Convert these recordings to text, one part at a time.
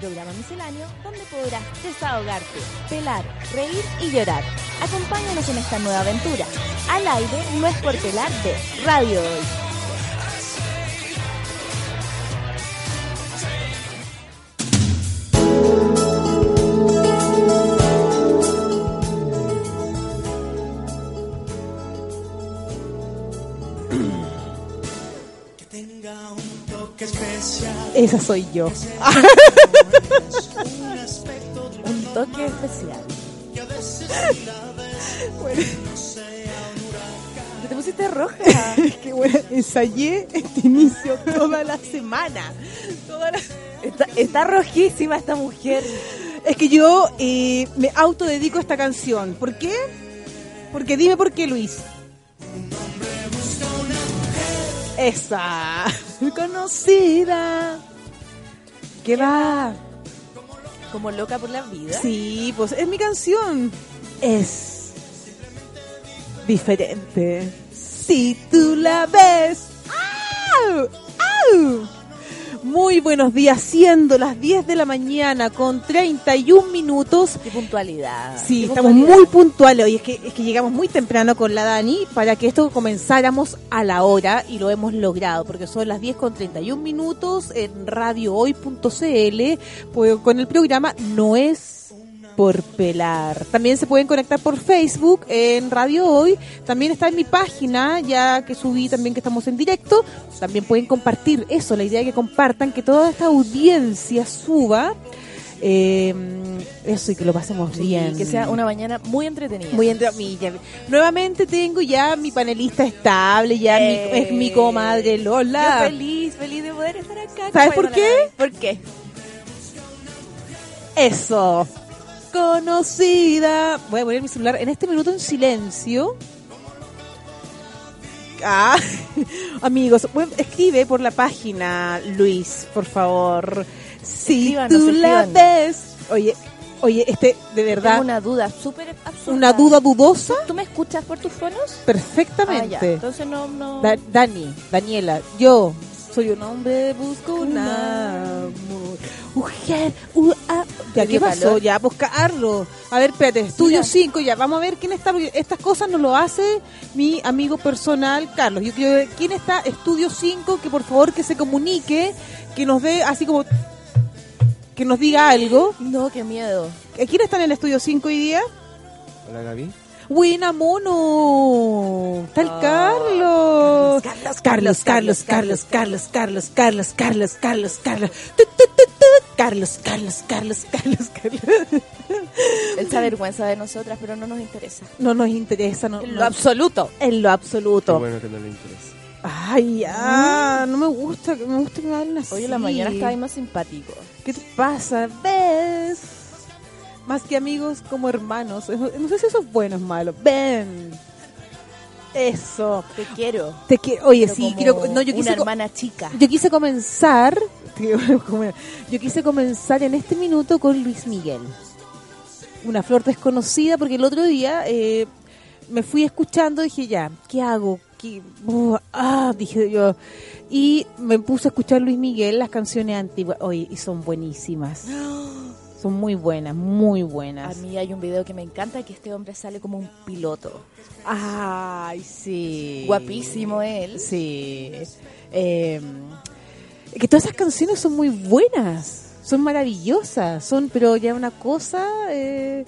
programa misceláneo donde podrás desahogarte, pelar, reír y llorar. Acompáñanos en esta nueva aventura. Al aire no es por pelar de Radio Hoy. Esa soy yo. Un toque especial. Te pusiste roja. Es que bueno, ensayé este inicio toda la semana. Toda la- Está, está rojísima esta mujer. Es que yo eh, me autodedico a esta canción. ¿Por qué? Porque dime por qué, Luis. Esa. Conocida. ¿Qué va? Como loca por la vida. Sí, pues es mi canción. Es diferente. Si tú la ves. ¡Au! ¡Au! Muy buenos días, siendo las 10 de la mañana con 31 minutos. Qué puntualidad. Sí, Qué estamos puntualidad. muy puntuales hoy. Es que, es que llegamos muy temprano con la Dani para que esto comenzáramos a la hora y lo hemos logrado porque son las 10 con 31 minutos en radiohoy.cl pues, con el programa No es por pelar. También se pueden conectar por Facebook en Radio Hoy. También está en mi página, ya que subí también que estamos en directo. También pueden compartir eso, la idea es que compartan, que toda esta audiencia suba. Eh, eso y que lo pasemos Sí, bien. Que sea una mañana muy entretenida. Muy entre mí, ya- Nuevamente tengo ya mi panelista estable, ya mi- Eh. es mi comadre Yo Lola. feliz, feliz de poder estar acá. ¿Sabes por qué? ¿Por qué? Eso. Conocida. Voy a poner mi celular en este minuto en silencio. Ah, amigos, escribe por la página, Luis, por favor. Si Escríbanos, tú la ves. Oye, oye, este, de verdad, Tengo una, una duda súper absurda. duda dudosa, ¿Tú me escuchas por tus fonos? Ah, ya. perfectamente. Entonces no... no... Da- Dani, Daniela, yo soy un hombre, busco un amor. Mujer, ah. Ya, ¿qué pasó? calor. Ya, pues Carlos. A ver, espérate, estudio Mira. 5, ya, vamos a ver quién está, porque estas cosas no lo hace mi amigo personal, Carlos. Yo quiero ver quién está, estudio 5, que por favor que se comunique, que nos dé así como, que nos diga algo. No, qué miedo. ¿Quién está en el estudio 5 hoy día? Hola Gaby. Buena mono. Está el Ah, Carlos. Carlos, Carlos, Carlos, Carlos, Carlos, Carlos, Carlos, Carlos, Carlos, Carlos, tu, tu. Carlos, Carlos, Carlos, Carlos, Carlos. Él se avergüenza de nosotras, pero no nos interesa. No nos interesa, no. En no. lo absoluto. En lo Qué absoluto. bueno que no le interesa. Ay, ya, no me gusta, me gusta que me hablen así. Hoy en la mañana estaba ahí más simpático. ¿Qué te pasa? ¿Ves? Más que amigos, como hermanos. No sé si eso es bueno o es malo. Ven. Eso. Te quiero. Te que, oye, sí, quiero, no, yo una quise, co- hermana chica. yo quise comenzar, yo quise comenzar en este minuto con Luis Miguel. Una flor desconocida, porque el otro día eh, me fui escuchando, dije ya, ¿qué hago? ¿Qué? Uh, ah, dije yo. Y me puse a escuchar Luis Miguel, las canciones antiguas, oye, y son buenísimas. Son muy buenas, muy A buenas. mí hay un video que me encanta que este hombre sale como un piloto. Ay, sí. Guapísimo él. Sí. Eh, que todas esas canciones son muy buenas, son maravillosas, son, pero ya una cosa, eh,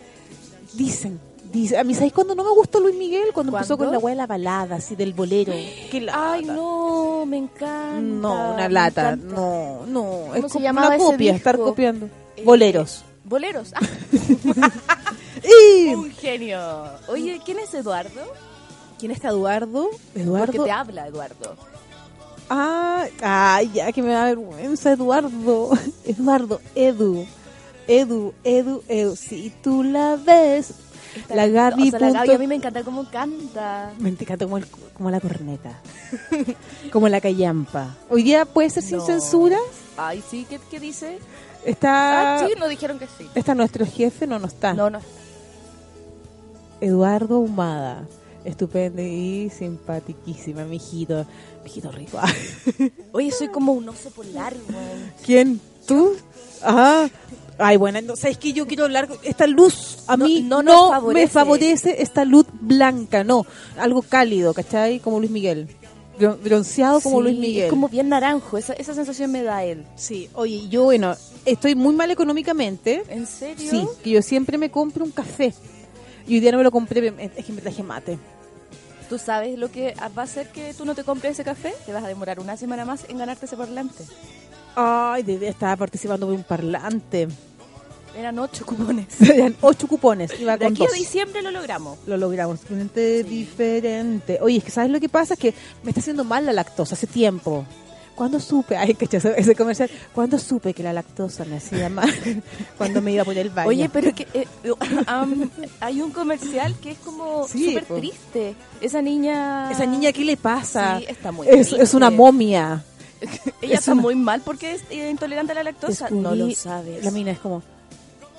dicen, dice, a mí, ¿sabéis cuando no me gustó Luis Miguel? Cuando empezó con la weá de la balada, así del bolero. Ay, no, me encanta. No, una lata, no, no. ¿Cómo Es se como llamaba una ese copia, disco? estar copiando. Eh, Boleros. Boleros. Ah, ¡Y! un genio. Oye, ¿quién es Eduardo? ¿Quién está Eduardo? Porque Eduardo. te habla Eduardo. Ah, ay, ya que me da vergüenza, Eduardo. Eduardo, Edu. Edu, Edu, Edu. Si tú la ves. La Gaby. O sea, la Gaby punto- a mí me encanta cómo canta. Me encanta como, el- como la corneta. como la callampa. Hoy día puede ser sin No. censura. Ay, sí, ¿qué, qué dice? Está, Ah, sí, nos dijeron que sí. está nuestro jefe, no, no está. No, no. Eduardo Humada. Estupendo y simpatiquísima, mijito. Mijito rico. Oye, soy como un oso polar, weón. ¿Quién? ¿Tú? Ajá. Ay, bueno, no, ¿sabes qué? Yo quiero hablar. Esta luz a No- mí no no, nos favorece. me favorece esta luz blanca, no. Algo cálido, ¿cachai? Como Luis Miguel. Bron- Bronceado como Sí, Luis Miguel. Es como bien naranjo, esa, esa sensación me da él. Sí, oye, yo, bueno, estoy muy mal económicamente. ¿En serio? Sí, que yo siempre me compro un café. Y hoy día no me lo compré, es que me traje mate. ¿Tú sabes lo que va a hacer que tú no te compres ese café? Te vas a demorar una semana más en ganarte ese parlante. Ay, estaba participando de un parlante. Eran ocho cupones. Eran ocho cupones. Iba De con aquí a dos. diciembre lo logramos. Lo logramos, totalmente diferente. Oye, es que ¿sabes lo que pasa? Es que me está haciendo mal la lactosa hace tiempo. ¿Cuándo supe? Ay, que ese, comercial. ¿Cuándo supe que la lactosa me hacía mal? Cuando me iba por el baño. Oye, pero que eh, am, hay un comercial que es como Sí, súper triste. Esa niña... Esa niña, ¿qué le pasa? Sí, está muy es, triste. es una momia. Ella es está una- muy mal porque es intolerante a la lactosa. Descubrí- No lo sabes. La mina es como,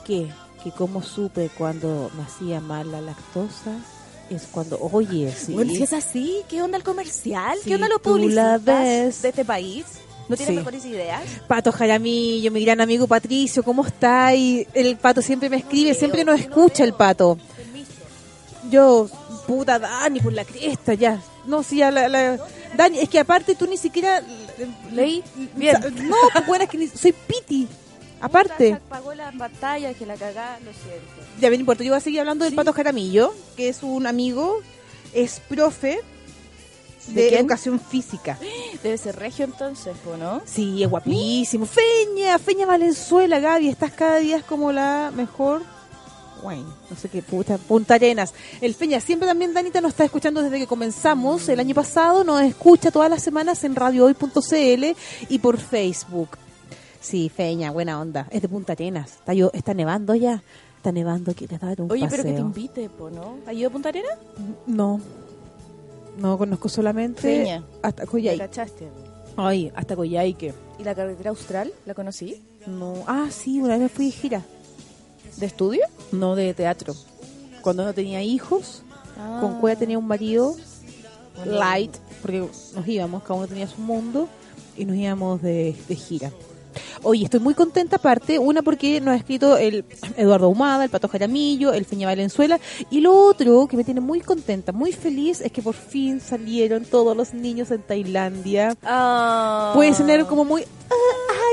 ¿qué? Que cómo supe cuando me hacía mal la lactosa es cuando, oye, sí. Bueno, si es así, ¿qué onda el comercial? Si ¿Qué onda publicistas ves. de este país? ¿No tienes Sí. mejores ideas? Pato Jaramillo, mi gran amigo Patricio, ¿cómo está? Y el pato siempre me escribe, siempre nos escucha el pato. Yo, puta Dani, por la cresta, ya. No, sí, ya la, la- Dani, es que aparte tú ni siquiera... Leí bien. No, pues bueno, es que ni- soy piti. Aparte. Pagó las batallas, que la cagá, lo siento. Ya, bien, importa. Yo voy a seguir hablando del Sí. Pato Jaramillo, que es un amigo, es profe de, ¿De educación física. Debe ser regio entonces, ¿no? Sí, es guapísimo. Feña, Feña Valenzuela, Gaby, estás cada día como la mejor. Bueno, no sé qué puta, Punta Arenas. El Feña, siempre también Danita nos está escuchando desde que comenzamos el año pasado, nos escucha todas las semanas en radiohoy.cl y por Facebook. Sí, Feña, buena onda. Es de Punta Arenas. Está, yo, está nevando ya. Está nevando, quiere dar un Oye, pero que te invite, po, ¿no? ¿Ha ido a Punta Arena? No. No conozco solamente Feña. hasta ¿La Coyhaique. cachaste? Ay, hasta Coyhaique. ¿Y la carretera austral? ¿La conocí? No. Ah, sí, una vez fui de gira. ¿De estudio? No de teatro. Cuando no tenía hijos, Ah. con Cueva tenía un marido light, porque nos íbamos, cada uno tenía su mundo, y nos íbamos de, de gira. Oye, estoy muy contenta aparte, una porque nos ha escrito el Eduardo Humada, el Pato Jaramillo, el Feña Valenzuela, y lo otro que me tiene muy contenta, muy feliz, es que por fin salieron todos los niños en Tailandia. Ah. Puede sonar como muy, ah,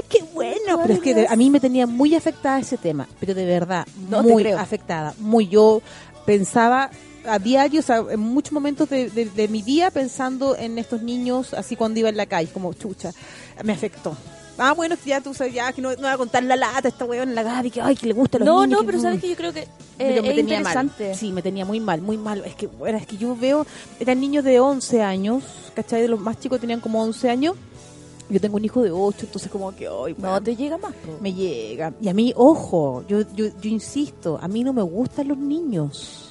qué bueno, pero es que a mí me tenía muy afectada ese tema, pero de verdad, No muy afectada, muy yo pensaba a diario, o sea, en muchos momentos de, de- de mi día pensando en estos niños, así cuando iba en la calle, como chucha, me afectó. Ah, bueno, que ya tú sabes, ya que no, no va a contar la lata esta weón, la Gaby, que ay, que le gusta los No, niños. no, que pero sabes que yo creo que eh, pero me es tenía interesante. mal. Sí, me tenía muy mal, muy mal. Es que, bueno, es que yo veo, eran niños de 11 años, ¿cachai? De los más chicos tenían como 11 años. Yo tengo un hijo de 8, entonces como que, ay, No te llega más, po. me llega. Y a mí, ojo, yo, yo, yo insisto, a mí no me gustan los niños.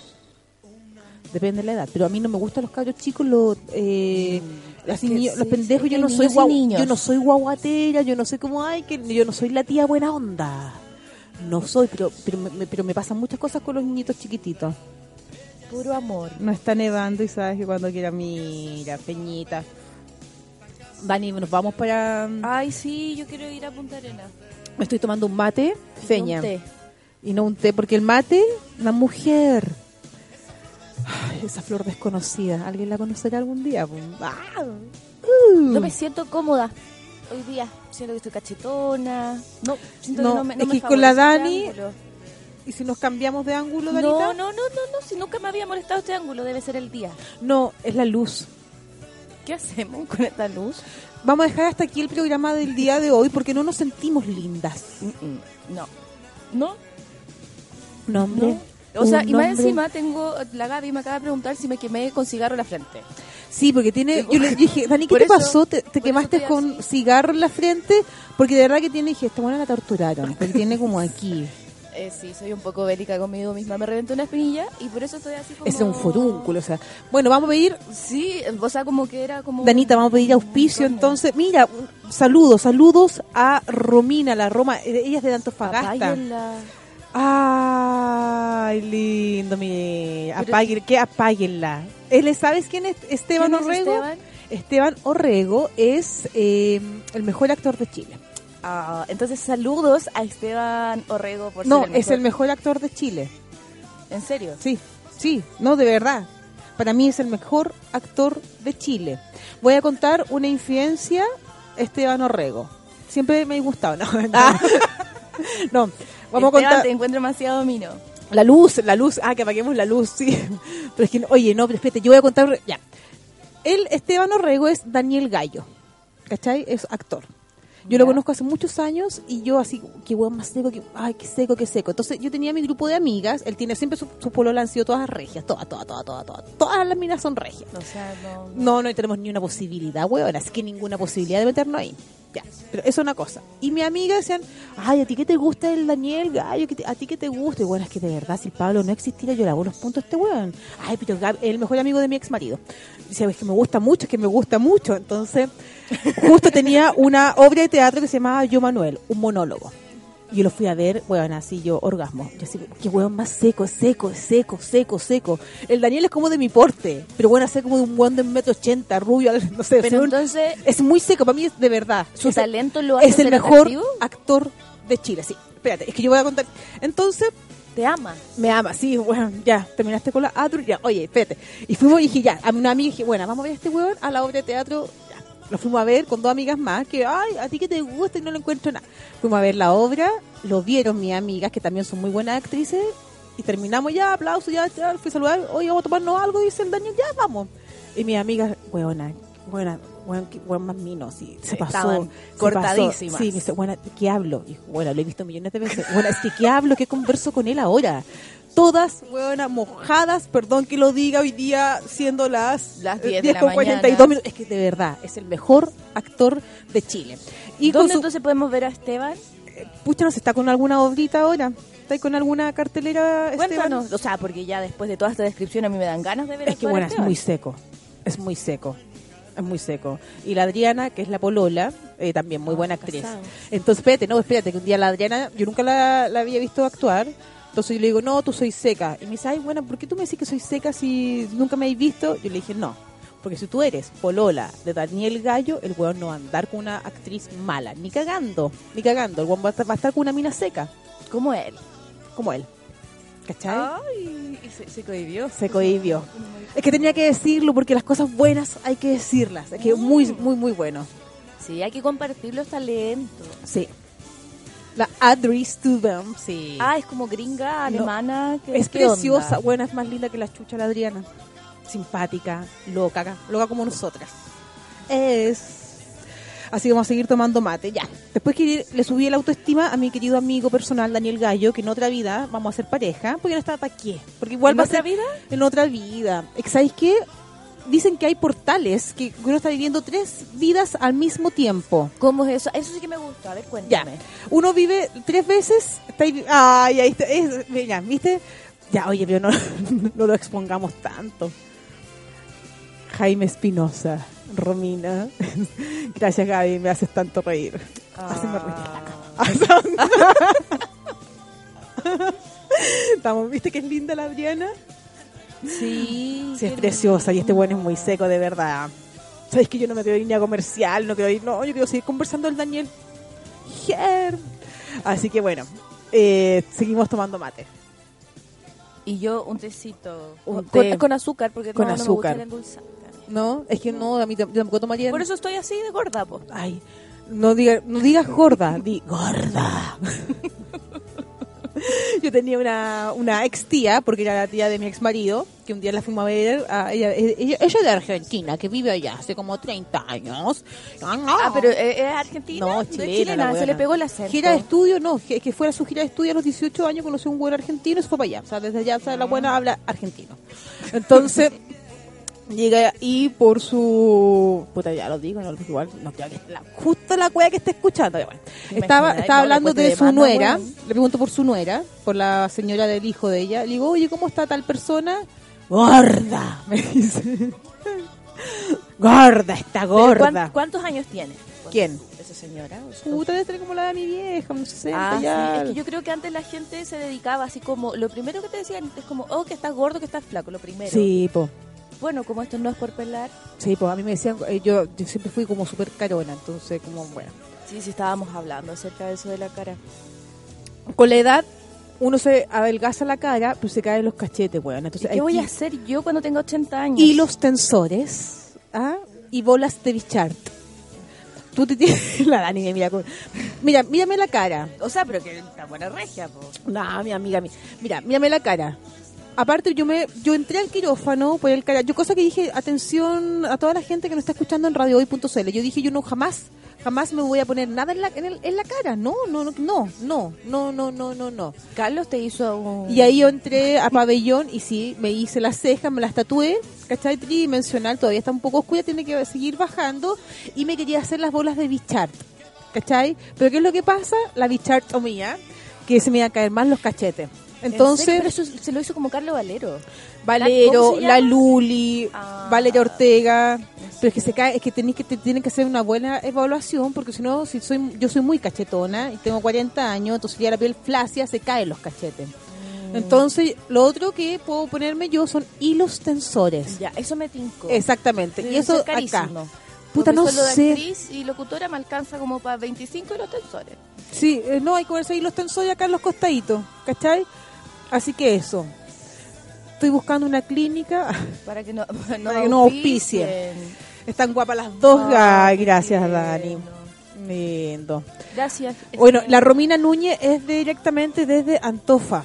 Depende de la edad, pero a mí no me gustan los cabros chicos, los, eh, así que niños- los pendejos. sí, yo hay no soy guau, yo no soy guaguatera, yo no soy como ay, que yo no soy la tía buena onda. No soy, pero pero me- pero me pasan muchas cosas con los niñitos chiquititos. Puro amor. No está nevando y sabes que cuando quiera, mira, Peñita. Dani, nos vamos para. Ay, sí, yo quiero ir a Punta Arena. Me estoy tomando un mate, Feña. Un té. Y no un té, porque el mate, la mujer. Ay, esa flor desconocida. ¿Alguien la conocerá algún día? Ah. Uh. No me siento cómoda hoy día. Siento que estoy cachetona. No, siento No, que no me, no es que con la Dani. ¿Y si nos cambiamos de ángulo, No, Danita? no, no, no, no. Si nunca me había molestado este ángulo, debe ser el día. No, es la luz. ¿Qué hacemos con esta luz? Vamos a dejar hasta aquí el programa del día de hoy porque no nos sentimos lindas. No. ¿No? No, hombre. No. O sea, y más nombre- encima tengo, la Gaby me acaba de preguntar si me quemé con cigarro en la frente. Sí, porque tiene. Yo le dije, Dani, ¿qué Por te eso- pasó? ¿Te, te quemaste con así. cigarro en la frente? Porque de verdad que tiene. Dije, esta buena la torturaron. Porque tiene como aquí. Eh, sí, soy un poco bélica conmigo misma. Me reventé una espinilla y por eso estoy así como... Es un forúnculo. O sea, bueno, vamos a pedir. Sí, o sea, como que era como... Danita, vamos a pedir auspicio. Entonces, mira, un- saludos, saludos a Romina, la Roma. eh, Ella es de Antofagasta. Apáguenla. Ay, lindo, mi. Que apáguenla. Él, es- ¿Sabes quién es Esteban ¿Quién es Orrego? Esteban? Esteban Orrego es eh, el mejor actor de Chile. Ah, entonces, saludos a Esteban Orrego por No, ser el es el mejor. actor de Chile. ¿En serio? Sí, sí, no, de verdad. Para mí es el mejor actor de Chile. Voy a contar una infidencia, Esteban Orrego. Siempre me ha gustado, ¿no? No, vamos a Esteban, contar te encuentro demasiado mino. la luz, la luz, ah, que apaguemos la luz, sí. Pero es que, oye, no, pero espérate, yo voy a contar, ya. El Esteban Orrego es Daniel Gallo, ¿cachai? Es actor. Yo lo conozco hace muchos años y yo así, qué hueón más seco, que, ay, qué seco, qué seco. Entonces yo tenía mi grupo de amigas, él tiene siempre su, su polola han sido todas regias, todas, todas, todas, todas, todas. Todas las minas son regias. O sea, no... No, no tenemos ni una posibilidad, weón, así que ninguna posibilidad de meternos ahí. Ya, pero eso es una cosa. Y mi amiga decían, ay, ¿a ti qué te gusta el Daniel Gallo? ¿Qué te- ¿A ti qué te gusta? Y bueno, es que de verdad, si el Pablo no existiera, yo le hago los puntos a este weón. Ay, pero Gab, el mejor amigo de mi ex marido. Dice, es que me gusta mucho, es que me gusta mucho. Entonces, justo tenía una obra de teatro que se llamaba Yo Manuel, un monólogo. Y yo lo fui a ver, weón, así yo, orgasmo. Yo así, qué weón más seco, seco, seco, seco, seco. El Daniel es como de mi porte, pero bueno, hace como de un weón de un metro ochenta, rubio, no sé. Pero entonces, es muy seco, para mí es de verdad. ¿su es, talento lo hace es el mejor atractivo? actor de Chile, sí. Espérate, es que yo voy a contar. Entonces, Te ama. me ama, sí, bueno, ya, terminaste con la Adru, ya, oye, espérate. Y fuimos y dije, ya, a una amiga dije, bueno, vamos a ver a este weón a la obra de teatro. Lo fuimos a ver con dos amigas más, que, ay, a ti que te gusta y no le encuentro nada. Fuimos a ver la obra, lo vieron mis amigas, que también son muy buenas actrices, y terminamos ya, aplausos, ya, ya, fui a saludar, oye, vamos a tomarnos algo, dice el Daniel, ya, vamos. Y mis amigas, weona, weona, weón, weón más mino, sí, se pasó. Se cortadísimas. pasó. Sí, me dice, bueno, ¿qué hablo? Y bueno, lo he visto millones de veces. Bueno, es que ¿qué hablo? ¿Qué converso con él ahora? Todas, bueno, mojadas, perdón que lo diga hoy día, siendo las, Las eh, 10 de la con 42 mañana. minutos. Es que de verdad, es el mejor actor de Chile. Y ¿Dónde su, entonces podemos ver a Esteban? pucha, no está con alguna obrita ahora. ¿Está ahí con alguna cartelera, Esteban? Cuéntanos. O sea, porque ya después de toda esta descripción a mí me dan ganas de ver Es que bueno, es Esteban. muy seco. Es muy seco. Es muy seco. Y la Adriana, que es la polola, eh, también muy Ah, buena actriz. Entonces, espérate, no, espérate, que un día la Adriana, yo nunca la, la había visto actuar. Entonces yo le digo, no, tú soy seca. Y me dice, ay, bueno, ¿por qué tú me decís que soy seca si nunca me habéis visto? Yo le dije, no. Porque si tú eres polola de Daniel Gallo, el weón no va a andar con una actriz mala. Ni cagando, ni cagando. El weón va a estar, va a estar con una mina seca, Como él. como él. ¿Cachai? Ay, y se, se cohibió. Se cohibió. Es que tenía que decirlo porque las cosas buenas hay que decirlas. Es que muy, muy, muy bueno. Sí, hay que compartir los talentos. Sí. La Adri Stubem, sí. Ah, es como gringa, alemana. ¿qué- es qué onda? preciosa. Buena, es más linda que la chucha la Adriana. Simpática, loca, loca como nosotras. Es. Así que vamos a seguir tomando mate, ya. Después que le subí la autoestima a mi querido amigo personal Daniel Gallo, que en otra vida vamos a ser pareja, porque no está para qué. Porque igual ¿En va a otra ser vida? en otra vida. ¿Sabéis qué? Dicen que hay portales, que uno está viviendo tres vidas al mismo tiempo. ¿Cómo es eso? Eso sí que me gusta. A ver, Ya. cuéntame. Uno vive tres veces. Está ahí- ay, ahí está. es- mira, ¿viste? Ya, oye, pero no, no lo expongamos tanto. Jaime Espinosa, Romina. Gracias, Gaby, me haces tanto reír. Haceme reír. Estamos, ¿viste que es linda la Adriana? Sí. Sí, es preciosa y este bueno es muy seco, de verdad. Sabes que yo no me quiero ir ni a comercial, no quiero ir, no, yo quiero seguir conversando el Daniel. Her. Así que bueno, eh, seguimos tomando mate. Y yo un tecito. Un con, té. con azúcar, porque Con no, no me gusta azúcar. el. ¿No? Es que no, a mí tampoco tomaría. Por eso estoy así de gorda, po. Ay, no, diga, no digas gorda, di gorda. yo tenía una, una ex tía, porque era la tía de mi ex marido, que un día la fuimos a ver. a ella, ella, ella es de Argentina, que vive allá hace como 30 años. Ah, pero eh, es argentina. No, es chilena, la se le pegó el acento. Gira de estudio, no, que, que fuera su gira de estudio a los 18 años, conoció a un buen argentino y se fue para allá. O sea, desde allá, o sea, la buena habla argentino. Entonces, llega y por su. Puta, ya lo digo, no, igual, no creo que la, justo la wea que está escuchando. bueno. Estaba, estaba no, hablando de su demanda, nuera, le pregunto por su nuera, por la señora del hijo de ella. Le digo, oye, ¿cómo está tal persona? Gorda, me dice. gorda, está gorda. ¿cuán- ¿Cuántos años tiene? ¿Quién? Esa señora. o sea, Puta, debe ser como la de mi vieja, unos 60 Ah, sí, es que yo creo que antes la gente se dedicaba así como, lo primero que te decían es como, oh, que estás gordo, que estás flaco, lo primero. Sí, po. Bueno, como esto no es por pelar, Sí, pues a mí me decían, eh, yo, yo siempre fui como súper carona, entonces como, bueno. sí, sí estábamos hablando acerca de eso de la cara. Con la edad, uno se adelgaza la cara, pero se caen los cachetes, weón. ¿Y Entonces, qué voy a hacer yo cuando tenga 80 años? Y los tensores, ¿ah? Y bolas de bichart. Tú te tienes... La Dani me mira con... Mira, mírame la cara. O sea, pero que está buena regia, po. No, mi amiga, mi- mira, mírame la cara. Aparte, yo me yo entré al quirófano por el cara. Yo cosa que dije, atención a toda la gente que nos está escuchando en radiohoy.cl. Yo dije, yo no jamás, jamás me voy a poner nada en la, en, el- en la cara. No, no, no, no, no, no, no, no, no, no. Carlos te hizo un... Y ahí yo entré a pabellón y sí, me hice las cejas, me las tatué, ¿cachai? Tridimensional, todavía está un poco oscura, tiene que seguir bajando. Y me quería hacer las bolas de bichart, ¿cachai? Pero ¿qué es lo que pasa? La bichart o mía, que se me iban a caer más los cachetes. Entonces, Pero eso se lo hizo como Carlos Valero. Valero, ¿Cómo se la? Luli, Ah. Valeria Ortega. Pero es que se cae, es que tenéis que te, tienen que hacer una buena evaluación, porque si no, si soy, yo soy muy cachetona y tengo 40 años, entonces ya la piel flácida se caen los cachetes. Mm. Entonces, lo otro que puedo ponerme yo son hilos tensores. Ya, eso me tincó. Exactamente. Debe y eso acá. Puta, no solo de sé. actriz y locutora me alcanza como para 25 y los tensores. Sí, eh, no, hay que ponerse hilos tensores acá en los costaditos, ¿cachai? Así que eso. Estoy buscando una clínica. Para que no, no, Para que no auspicien. Están guapas las dos. Ay, gracias, qué Dani. Lindo. Gracias. Bueno, Este, la Romina Núñez es directamente desde Antofa.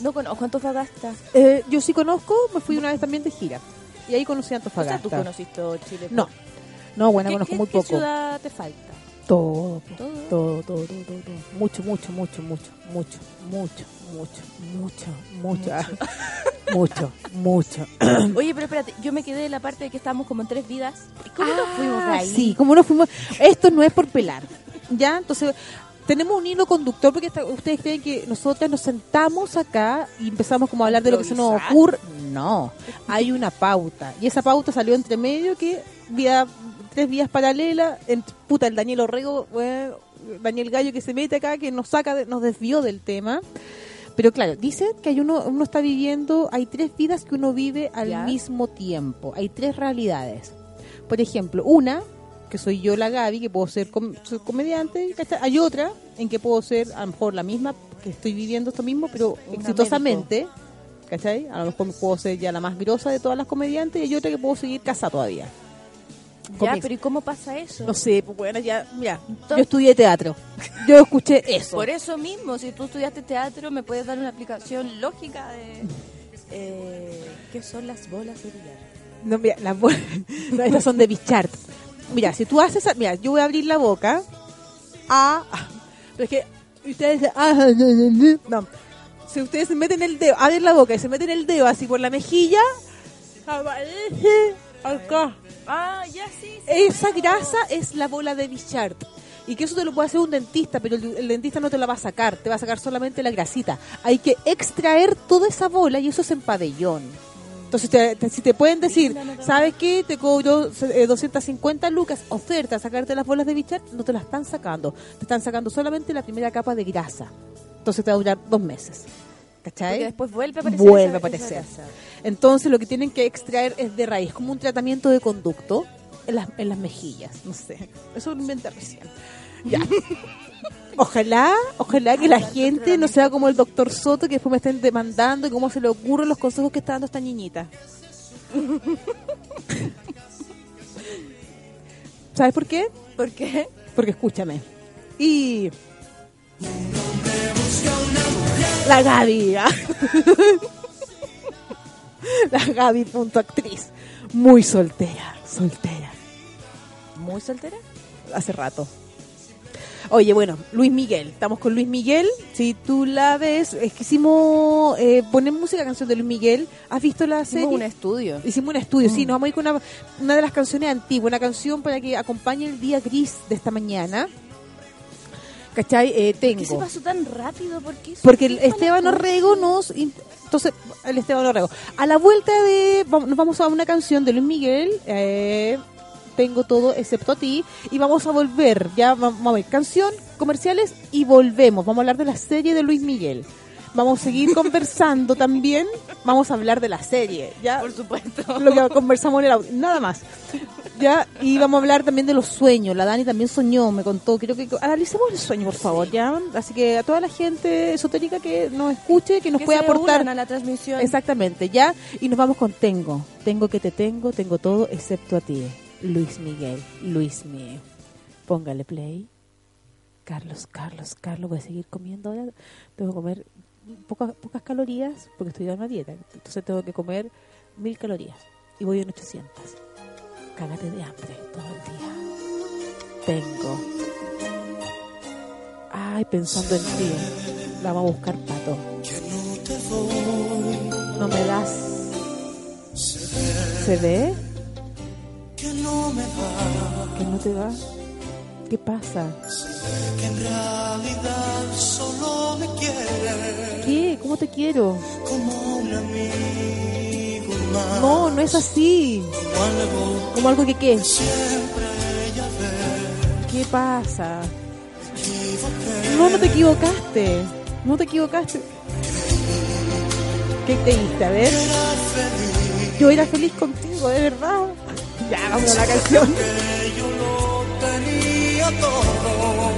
No conozco Antofagasta. Eh, yo sí conozco, me fui una vez también de gira. Y ahí conocí a O sea, Antofagasta. tú conociste Chile. No, no, bueno, ¿Qué, conozco qué- muy qué poco. ciudad te falta? Todo, Todo. todo, todo, todo. Mucho, mucho, mucho, mucho, mucho, mucho, mucho, mucho, mucho, mucho, mucho. Oye, pero espérate, yo me quedé en la parte de que estábamos como en tres vidas. ¿Y ¿Cómo nos fuimos de Ah, ahí? Sí, como nos fuimos. Esto no es por pelar. ¿Ya? Entonces, tenemos un hilo conductor porque ustedes creen que nosotras nos sentamos acá y empezamos como a hablar de lo que se nos ocurre. No, hay una pauta. Y esa pauta salió entre medio que vía, tres vías paralelas. En, puta, el Daniel Orrego, bueno, Daniel Gallo que se mete acá, que nos saca, de- nos desvió del tema. Pero claro, dice que hay uno, uno está viviendo, hay tres vidas que uno vive al Ya. mismo tiempo. Hay tres realidades. Por ejemplo, una, que soy yo la Gaby, que puedo ser, com- soy comediante, ¿cachai? hay otra en que puedo ser a lo mejor la misma, que estoy viviendo esto mismo, pero Una exitosamente, ¿cachai? A lo mejor puedo ser ya la más grosa de todas las comediantes y hay otra que puedo seguir casada todavía. Ya, pero ¿y cómo pasa eso? No sé, pues bueno, ya, mira, yo estudié teatro, yo escuché eso. Por eso mismo, si tú estudiaste teatro, me puedes dar una aplicación lógica de eh, qué son las bolas de billar. No, mira, las bol- no, estas son de Bichart. Mira, si tú haces, mira, yo voy a abrir la boca. Ah, pero es que ustedes ah, no. Si ustedes se meten el dedo, abren la boca y se meten el dedo así por la mejilla, acá. Ah, ya sí. sí. Esa grasa es la bola de Bichart. Y que eso te lo puede hacer un dentista, pero el, el dentista no te la va a sacar, te va a sacar solamente la grasita. Hay que extraer toda esa bola y eso es en pabellón. Entonces, te- te- si te pueden decir, ¿sabes qué? Te cobro eh, 250 lucas, oferta, sacarte las bolas de Bichart, no te las están sacando. Te están sacando solamente la primera capa de grasa. Entonces te va a durar dos meses. ¿Cachai? Porque después vuelve a aparecer. Vuelve a aparecer. esa. Entonces lo que tienen que extraer es de raíz, como un tratamiento de conducto en las, en las mejillas, no sé. Eso lo inventé recién. Ya. Ojalá, ojalá que la gente no sea como el doctor Soto que después me estén demandando y cómo se le ocurren los consejos que está dando esta niñita. ¿Sabes por qué? ¿Por qué? Porque escúchame. Y La Gaby. ¿ah? La Gaby punto actriz. Muy soltera, soltera. ¿Muy soltera? Hace rato. Oye, bueno, Luis Miguel. Estamos con Luis Miguel. Si tú la ves, es que hicimos eh, poner música canción de Luis Miguel. ¿Has visto la serie? Hicimos un estudio. Hicimos un estudio, sí. Mm. Nos vamos a ir con una, una de las canciones antiguas, una canción para que acompañe el día gris de esta mañana. ¿Cachai? Eh, tengo. ¿Qué se pasó tan rápido? ¿Por qué Porque el Esteban Orrego nos... Entonces, el Esteban Orrego. A la vuelta de... Nos vamos a una canción de Luis Miguel. eh, tengo todo excepto a ti. Y vamos a volver. Ya va- vamos a ver canción, comerciales y volvemos. Vamos a hablar de la serie de Luis Miguel. Vamos a seguir conversando también. Vamos a hablar de la serie. Ya Por supuesto. lo que conversamos en el audio, nada más. Ya, y vamos a hablar también de los sueños. La Dani también soñó, me contó. Quiero que analicemos el sueño, por favor, ya. Así que a toda la gente esotérica que nos escuche, que nos Que pueda se aportar. a la transmisión. Exactamente, ya. Y nos vamos con Tengo. Tengo que te tengo, tengo todo excepto a ti. Luis Miguel, Luis mío. Póngale play. Carlos, Carlos, Carlos, voy a seguir comiendo ahora. Tengo que comer pocas, pocas calorías porque estoy en una dieta. Entonces tengo que comer mil calorías. Y voy en 800. Cágate de hambre todo el día. Tengo. Ay, pensando en ti. La vamos a buscar pato. No me das. ¿Se ve? que no me da, ¿Que no te va? ¿Qué pasa? que en realidad solo me ¿Qué? ¿Cómo te quiero? como un amigo más. No, no es así. Como algo Como algo que qué. siempre ella ve, ¿Qué pasa? No, no te equivocaste. No te equivocaste. ¿Qué creíste? A ver. Yo era feliz contigo, de verdad. Ya, vamos a la canción. Que tenía todo.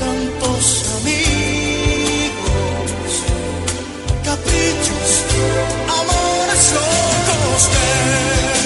Tantos amigos, caprichos, amores locos. Tengo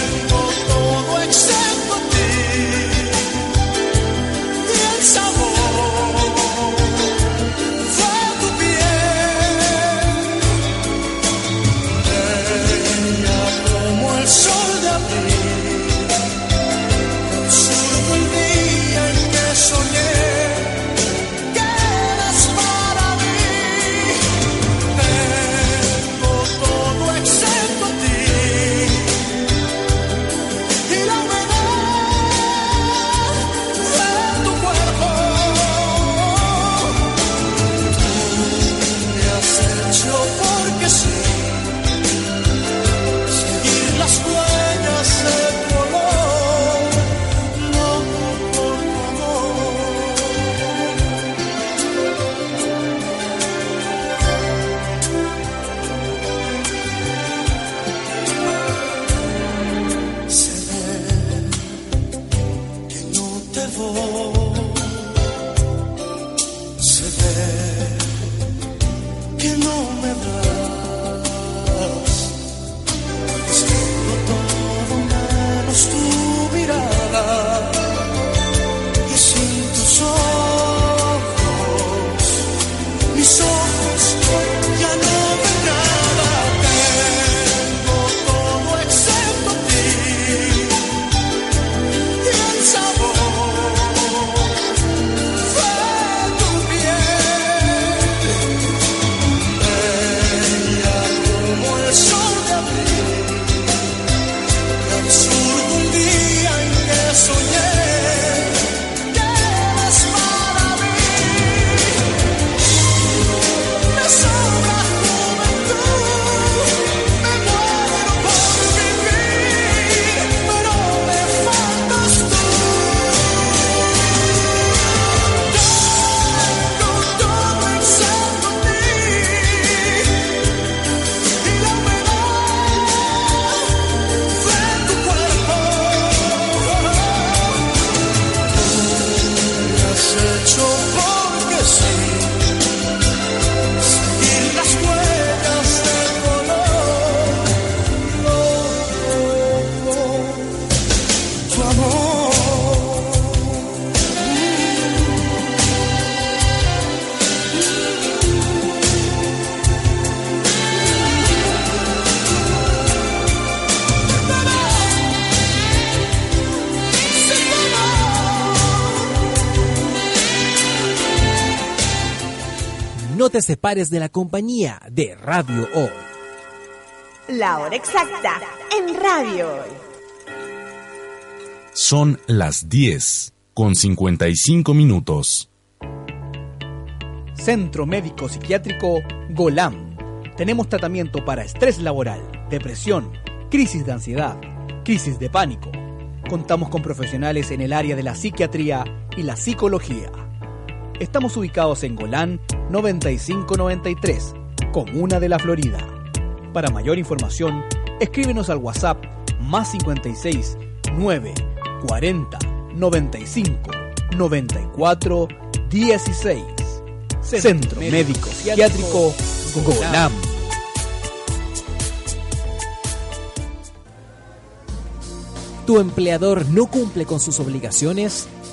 te separes de la compañía de Radio Hoy. La hora exacta en Radio Hoy. Son las 10 con 55 minutos. Centro Médico Psiquiátrico Golam. Tenemos tratamiento para estrés laboral, depresión, crisis de ansiedad, crisis de pánico. Contamos con profesionales en el área de la psiquiatría y la psicología. Estamos ubicados en Golán 9593, Comuna de la Florida. Para mayor información, escríbenos al WhatsApp más 56 9 40 95 94 16. Centro Médico Psiquiátrico Golam. ¿Tu empleador no cumple con sus obligaciones?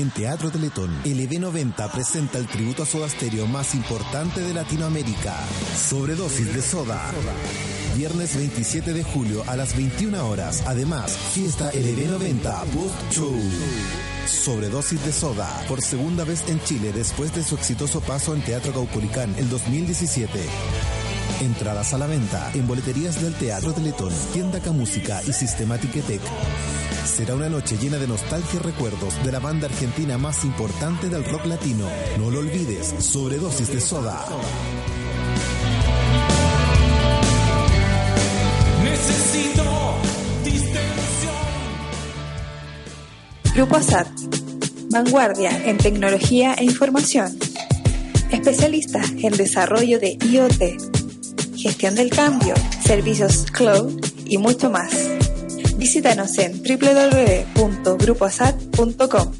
En Teatro Teletón, el EV90 presenta el tributo a Soda Stereo más importante de Latinoamérica. Sobredosis de soda. Viernes 27 de julio a las 21 horas. Además, fiesta el EV90 Post Show. Sobredosis de soda. Por segunda vez en Chile después de su exitoso paso en Teatro Caupolicán el 2017. Entradas a la venta en boleterías del Teatro Teletón, Tienda Música y Systematic Tech. Será una noche llena de nostalgia y recuerdos de la banda argentina más importante del rock latino. No lo olvides, sobredosis de soda. Necesito distensión. Grupo ASAT. Vanguardia en tecnología e información. Especialista en desarrollo de IoT, gestión del cambio, servicios cloud y mucho más. Visítanos en www.grupoasat.com.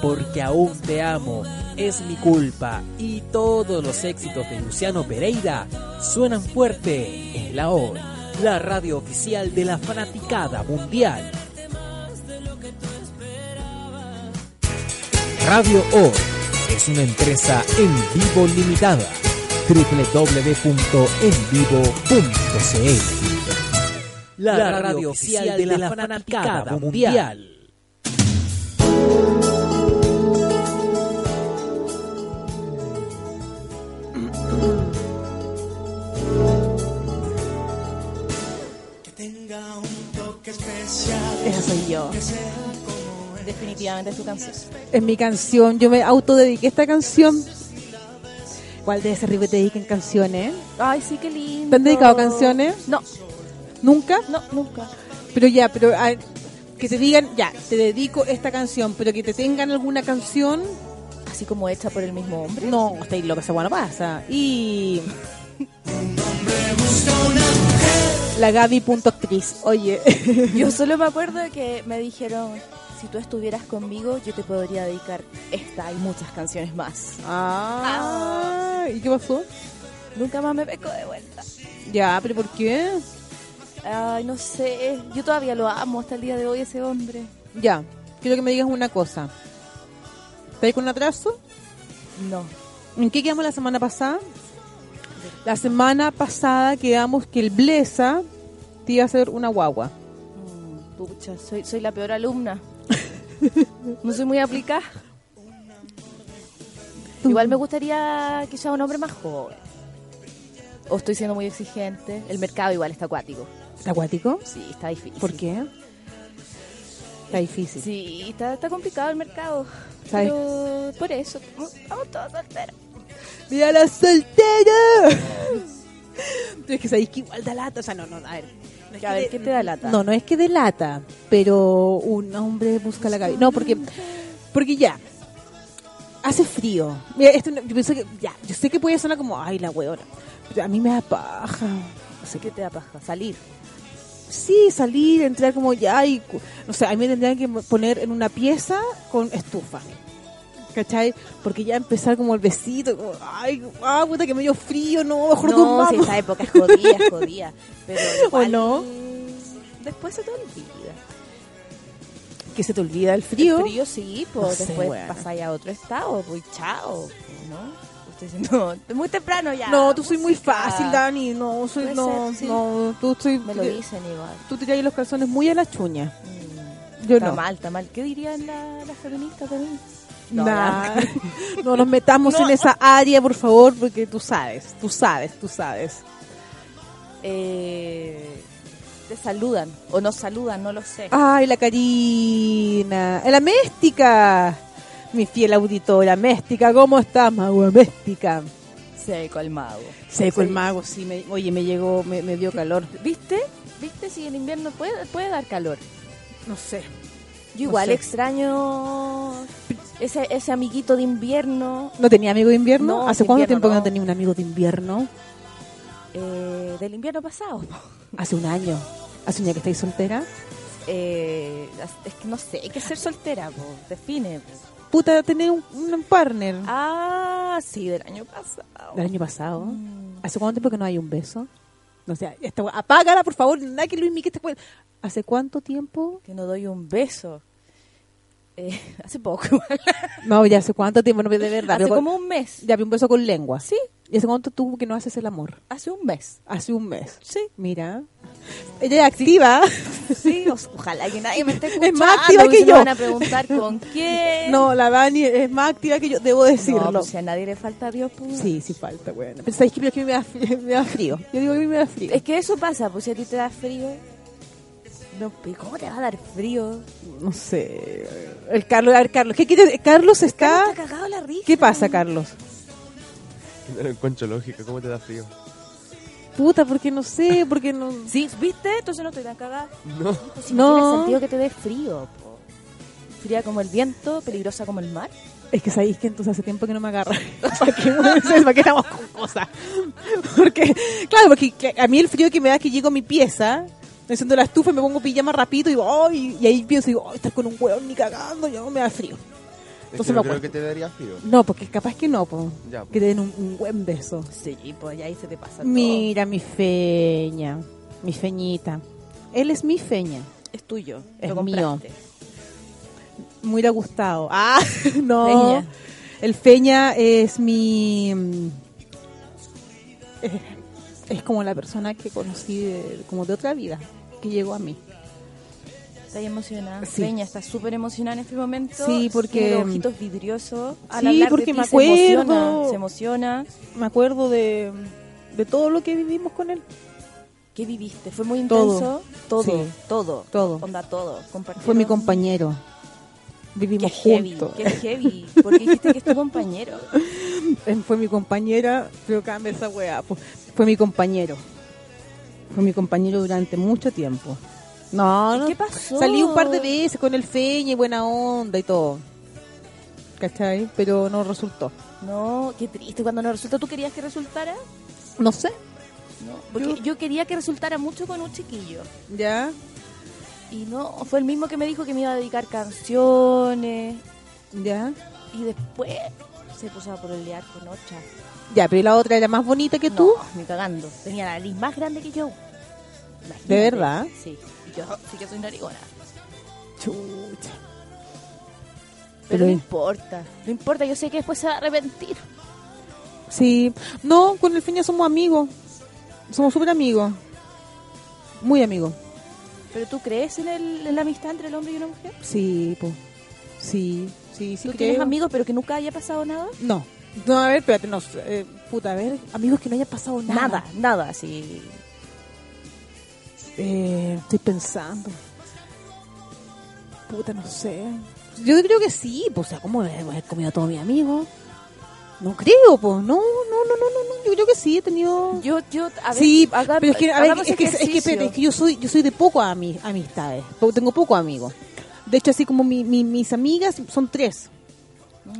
Porque aún te amo, es mi culpa y todos los éxitos de Luciano Pereira suenan fuerte en la hoy, la radio oficial de la fanaticada mundial. Radio Hoy es una empresa en vivo limitada www.envivo.cl La radio oficial de la fanaticada mundial. Esa soy yo. Que sea como es. Definitivamente es tu canción. Es mi canción. Yo me autodediqué esta canción. ¿Cuál de ese arriba te dediquen canciones? Ay, sí, qué lindo. ¿Te han dedicado canciones? No, ¿Nunca? no, nunca. Pero ya, pero a- que te digan, ya, te dedico esta canción, pero que te tengan alguna canción, Así como hecha por el mismo hombre. no, estáis lo que se bueno pasa. Y la Gaby.actriz, oye, Yo solo me acuerdo que me dijeron, si tú estuvieras conmigo, yo te podría dedicar esta y muchas canciones más. ah, ¿y qué pasó? Nunca más me pesco de vuelta. Ya, pero ¿por qué? Ay, no sé. Yo todavía lo amo hasta el día de hoy, ese hombre. Ya, quiero que me digas una cosa. ¿Estáis con atraso? No. ¿En qué quedamos la semana pasada? La semana pasada quedamos que el Blesa te iba a hacer una guagua. Mm, Pucha, soy, soy la peor alumna. No soy muy aplicada. Igual me gustaría que sea un hombre más joven. O estoy siendo muy exigente. El mercado igual está acuático. ¿Está acuático? Sí, está difícil. ¿Por qué? Está difícil. Sí, está, está complicado el mercado. ¿Sabes? Pero por eso, estamos todos solteros. ¡Mira la soltera! Pero es que sabéis que igual da lata. O sea, no, no, a ver. no es A ver, ¿qué te da lata? No, no es que de lata, pero un hombre busca la cabeza. No, porque, porque ya. Hace frío. Mira, esto, yo pienso que, ya, yo sé que puede sonar como, ay, la hueona. Pero a mí me da paja. No sé qué te da paja. Salir. Sí, salir, entrar como ya y, no sé, a mí me tendrían que poner en una pieza con estufa. ¿Cachai? Porque ya empezar como el besito, como, ay, ah, puta que me dio frío, no, mejor No, durmamos. si esta época es jodida, es jodida. Pero ¿O igual, no? Después se te olvida. Que se te olvida el frío. El frío sí, pues No después pasáis a otro estado, pues chao, ¿no? No, muy temprano ya. No, tú soy muy fácil, Dani. No, soy, no, ser, sí. no, tú soy, Me lo dicen igual. tú te traes los calzones muy a la chuña. Mm, Yo está no. mal, está mal. ¿Qué dirían la- las feministas de mí? No, no nos metamos No. en esa área, por favor, porque tú sabes, tú sabes, tú sabes. Eh, te saludan o no saludan, no lo sé. Ay, la Karina, la Méstica, mi fiel auditora Méstica, ¿cómo estás, Mago Méstica? Seco el mago. Seco el mago, sí, me- oye, me llegó, me, me dio calor. ¿Viste? ¿Viste si el invierno puede, puede dar calor? No sé. Yo igual sé. extraño ese, ese amiguito de invierno ¿No tenía amigo de invierno? No, ¿Hace cuánto invierno tiempo que no. tenía un amigo de invierno? eh, del invierno pasado. Hace un año. ¿Hace un año que estáis soltera? Eh, es que no sé, hay que ser soltera, po, define. po. Puta, tener un, un partner. Ah, sí, del año pasado. Del año pasado. Mm. ¿Hace cuánto tiempo que no hay un beso? No sé, we- apágala, por favor. Nada que Luis Miguel te puede... ¿Hace cuánto tiempo? Que no doy un beso. Eh, hace poco. No, ya hace cuánto tiempo, no, de verdad. Hace como un mes. Ya, un beso con lengua. Sí, ¿Y hace cuánto tú que no haces el amor? hace un mes. Hace un mes. Sí. Mira. Ella es activa. Sí, ojalá que nadie me esté escuchando. Es más activa que me yo. van a preguntar con quién. No, la Dani es más activa que yo, debo decirlo. No, pues si a nadie le falta a Dios, pues. Sí, sí falta, bueno. Pero sabes que a mí me da, frío- me da frío. Yo digo que a mí me da frío. Es que eso pasa, pues si a ti te da frío. No, pero ¿cómo te va a dar frío? No sé. El Carlos, a ver, Carlos, ¿qué quiere? Carlos está... Está cagado la risa. ¿Qué pasa, Carlos? No lo encuentro lógica, ¿cómo te da frío? Puta, porque no sé, porque no... Sí, ¿viste? Entonces no estoy tan cagada. No. Pues si no. No. tiene sentido que te dé frío, po. Fría como el viento, peligrosa como el mar. Es que sabéis que entonces hace tiempo que no me agarra. ¿Para qué, ¿Para qué estamos con cosas? Porque, claro, porque que- a mí el frío que me da es que llego a mi pieza, enciendo la estufa, me pongo pijama rapidito y digo, ¡ay! Y ahí pienso, digo, ¡ay! Estar con un hueón ni cagando, ya no me da frío. Es Entonces no creo acuerdo. que te daría frío. No, porque capaz que no, po. Ya, pues. que te den un, un buen beso. Sí, pues ya ahí se te pasa todo. Mira, mi feña, mi feñita. Él es mi feña. Es tuyo. Es lo mío. Me hubiera gustado. Ah, no. Feña. El feña es mi... Es, es como la persona que conocí de- como de otra vida, que llegó a mí. Estás emocionada. Sí. Peña está súper emocionada en este momento. Sí, porque- los ojitos vidriosos. Al Sí, hablar de porque ti me se emociona, acuerdo. Se emociona. Me acuerdo de, de todo lo que vivimos con él. ¿Qué viviste? ¿Fue muy Todo. intenso? Todo. Sí. Todo. Todo. Onda todo. Fue mi compañero. Qué Vivimos heavy. juntos. Qué heavy. Porque dijiste que es tu compañero. Fue mi compañera, pero cambia esa weá. Fue mi compañero. Fue mi compañero durante mucho tiempo. No, ¿Y no. qué pasó? Salí un par de veces con el feña y buena onda y todo. ¿Cachai? Pero no resultó. No, qué triste. Cuando no resulta, ¿tú querías que resultara? No sé. No. Porque Yo- yo, quería que resultara mucho con un chiquillo. ¿Ya? Y no, fue el mismo que me dijo que me iba a dedicar canciones. ¿Ya? Y después se puso a pololear con otra. Ya, pero ¿y la otra era más bonita que tú? No, ni cagando. Tenía la nariz más grande que yo. Imagínate. ¿De verdad? Sí. Y yo sí que soy narigona. Chucha. Pero, Pero- no importa. No importa, yo sé que después se va a arrepentir. Sí. No, con el feña somos amigos. Somos súper amigos. Muy amigos. ¿Pero tú crees en, el, en la amistad entre el hombre y una mujer? Sí, po. Sí, sí, sí ¿Tú creo. tienes amigos pero que nunca haya pasado nada? No. No, a ver, espérate, no. eh, puta, a ver, amigos que no haya pasado nada. Nada, nada, sí. Eh, estoy pensando. Puta, no sé. Yo creo que sí, pues, o sea, ¿cómo a haber comido a todos mis amigos? No creo, pues, no, no, no, no, no, no, yo creo que sí, he tenido... Yo, yo, a ver, sí, haga- pero es que, a ver, es que, es que, espérate, es que yo soy, yo soy de poco ami- amistades, tengo pocos amigos. De hecho, así como mi- mi- mis amigas son tres.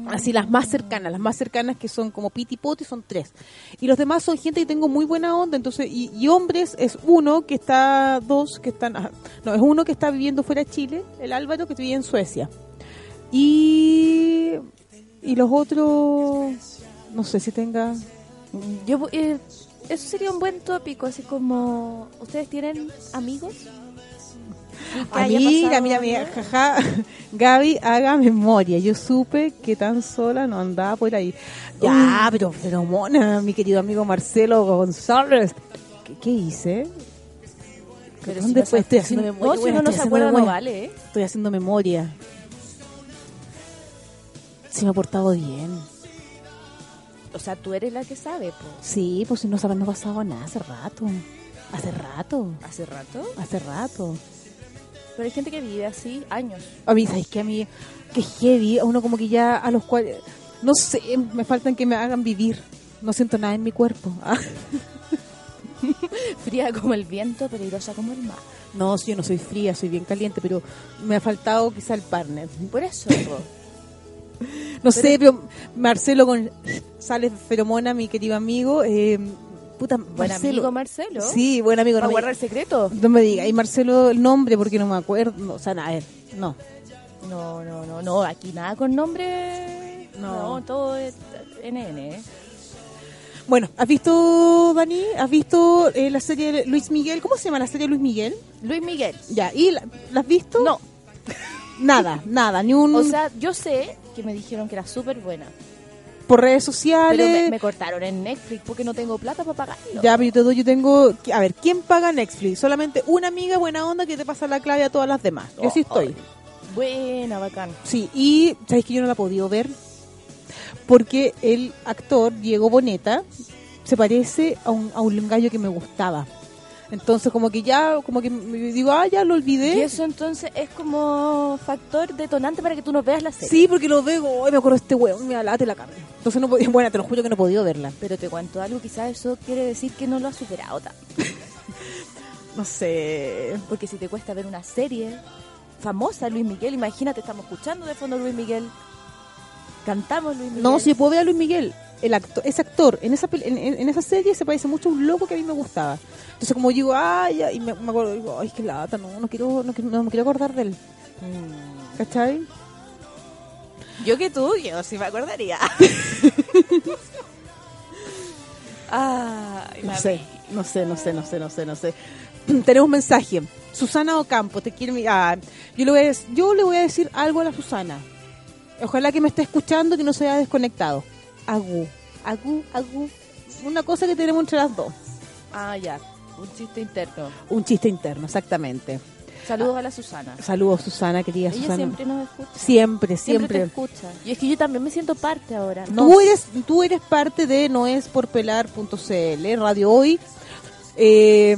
Así las más cercanas, las más cercanas que son como Piti Poti son tres. Y los demás son gente que tengo muy buena onda, entonces, y, hombres es uno que está, dos que están, ajá, no, es uno que está viviendo fuera de Chile, el Álvaro que vive en Suecia. Y, y los otros, no sé si tenga... Yo, eh, eso sería un buen tópico, así como, ¿ustedes tienen amigos? Ah, mira, mira, mira, jaja. Gaby, haga memoria. Yo supe que tan sola no andaba por ahí. Ya, pero, pero mona, mi querido amigo Marcelo González. ¿Qué, qué hice? Pero ¿Dónde si fue? se- Estoy haciendo memoria. no, si Bueno, uno no se acuerda, no vale, ¿eh? Estoy haciendo memoria. Sí me ha portado bien. O sea, tú eres la que sabe, po. Sí, pues si no sabes, no ha pasado nada hace rato. Hace rato. ¿Hace rato? Hace rato. Pero hay gente que vive así años. A mí, ¿sabes qué? A mí, que heavy, a uno como que ya a los cuales, no sé, me faltan que me hagan vivir. No siento nada en mi cuerpo. Ah. Fría como el viento, peligrosa como el mar. No, yo no soy fría, soy bien caliente, pero me ha faltado quizá el partner. Por eso. No sé, pero Marcelo González Feromona, mi querido amigo, eh, puta, Buen Marcelo. amigo Marcelo. Sí, buen amigo. ¿Va a no guardar el secreto? No me diga, y Marcelo el nombre porque no me acuerdo, o sea, nada, a ver, no. No, no, no, no, aquí nada con nombre. No. No, todo es NN, ¿eh? Bueno, ¿has visto, Dani? ¿Has visto eh, la serie de Luis Miguel? ¿Cómo se llama la serie de Luis Miguel? Luis Miguel. Ya, ¿y la, la has visto? No. Nada, nada, ni un... O sea, yo sé que me dijeron que era súper buena. Por redes sociales... Pero me, me cortaron en Netflix porque no tengo plata para pagarlo. Ya, pero yo te doy, yo tengo... A ver, ¿quién paga Netflix? Solamente una amiga buena onda que te pasa la clave a todas las demás. Yo sí Oh, estoy. Buena, bacán. Sí, y ¿sabes que yo no la he podido ver? Porque el actor, Diego Boneta, se parece a un, a un gallo que me gustaba. Entonces, como que ya, como que me digo, ah, ya lo olvidé. Y eso entonces es como factor detonante para que tú no veas la serie. Sí, porque lo veo, hoy me acuerdo de este weón, me alate la carne. Entonces no podía, bueno, te lo juro que no he podido verla. Pero te cuento algo, quizás eso quiere decir que no lo has superado tanto. No sé. Porque si te cuesta ver una serie famosa, Luis Miguel, imagínate, estamos escuchando de fondo Luis Miguel. Cantamos Luis Miguel. No, si puedo ver a Luis Miguel. El actor, ese actor en esa, en, en- esa serie se parece mucho a un loco que a mí me gustaba. Entonces como digo, ay, ya", y me, me acuerdo, digo, ay, qué lata, no, no quiero, no, quiero- no me quiero acordar de él. ¿Cachai? Yo que tú, yo sí me acordaría. Ay, No sé, no sé, no sé, no sé, no sé, no sé. Tenemos un mensaje. Susana Ocampo, te quiere mirar. Yo le, voy a, yo le voy a decir algo a la Susana. Ojalá que me esté escuchando, que no se haya desconectado. Agu, agu, agu. Una cosa que tenemos entre las dos. Ah, ya. Un chiste interno. Un chiste interno, exactamente. Saludos a la Susana. Saludos, Susana, querida Ella Susana. siempre nos escucha. Siempre, Siempre siempre. te escucha. Y es que yo también me siento parte ahora. Tú eres, tú eres parte de noesporpelar.cl, Radio Hoy. Eh,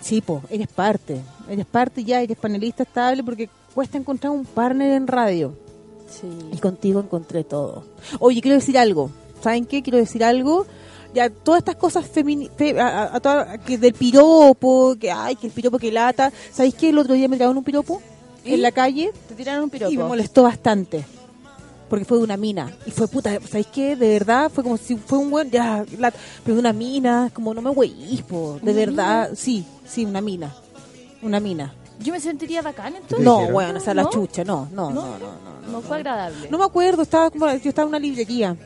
sí, po, eres parte. Eres parte ya, eres panelista estable porque cuesta encontrar un partner en radio. Sí. Y contigo encontré todo. Oye, quiero decir algo. ¿Saben qué? Quiero decir algo. Ya, todas estas cosas femini fe- a- a- que del piropo, que ay, que el piropo que lata. ¿Sabéis qué? El otro día me tiraron un piropo ¿Y? en la calle Te tiraron un piropo. y me molestó bastante. Porque fue de una mina. Y fue puta, ¿sabéis qué? De verdad, fue como si fue un buen, ya, la- pero de una mina, como no me güeyís, po. De ¿Una verdad, sí, sí, una mina. Una mina. Yo me sentiría bacán entonces. No, bueno, o sea, la ¿No? chucha, no, no, no, ¿No? no, no. No fue agradable. No me acuerdo, estaba como, yo estaba en una librería.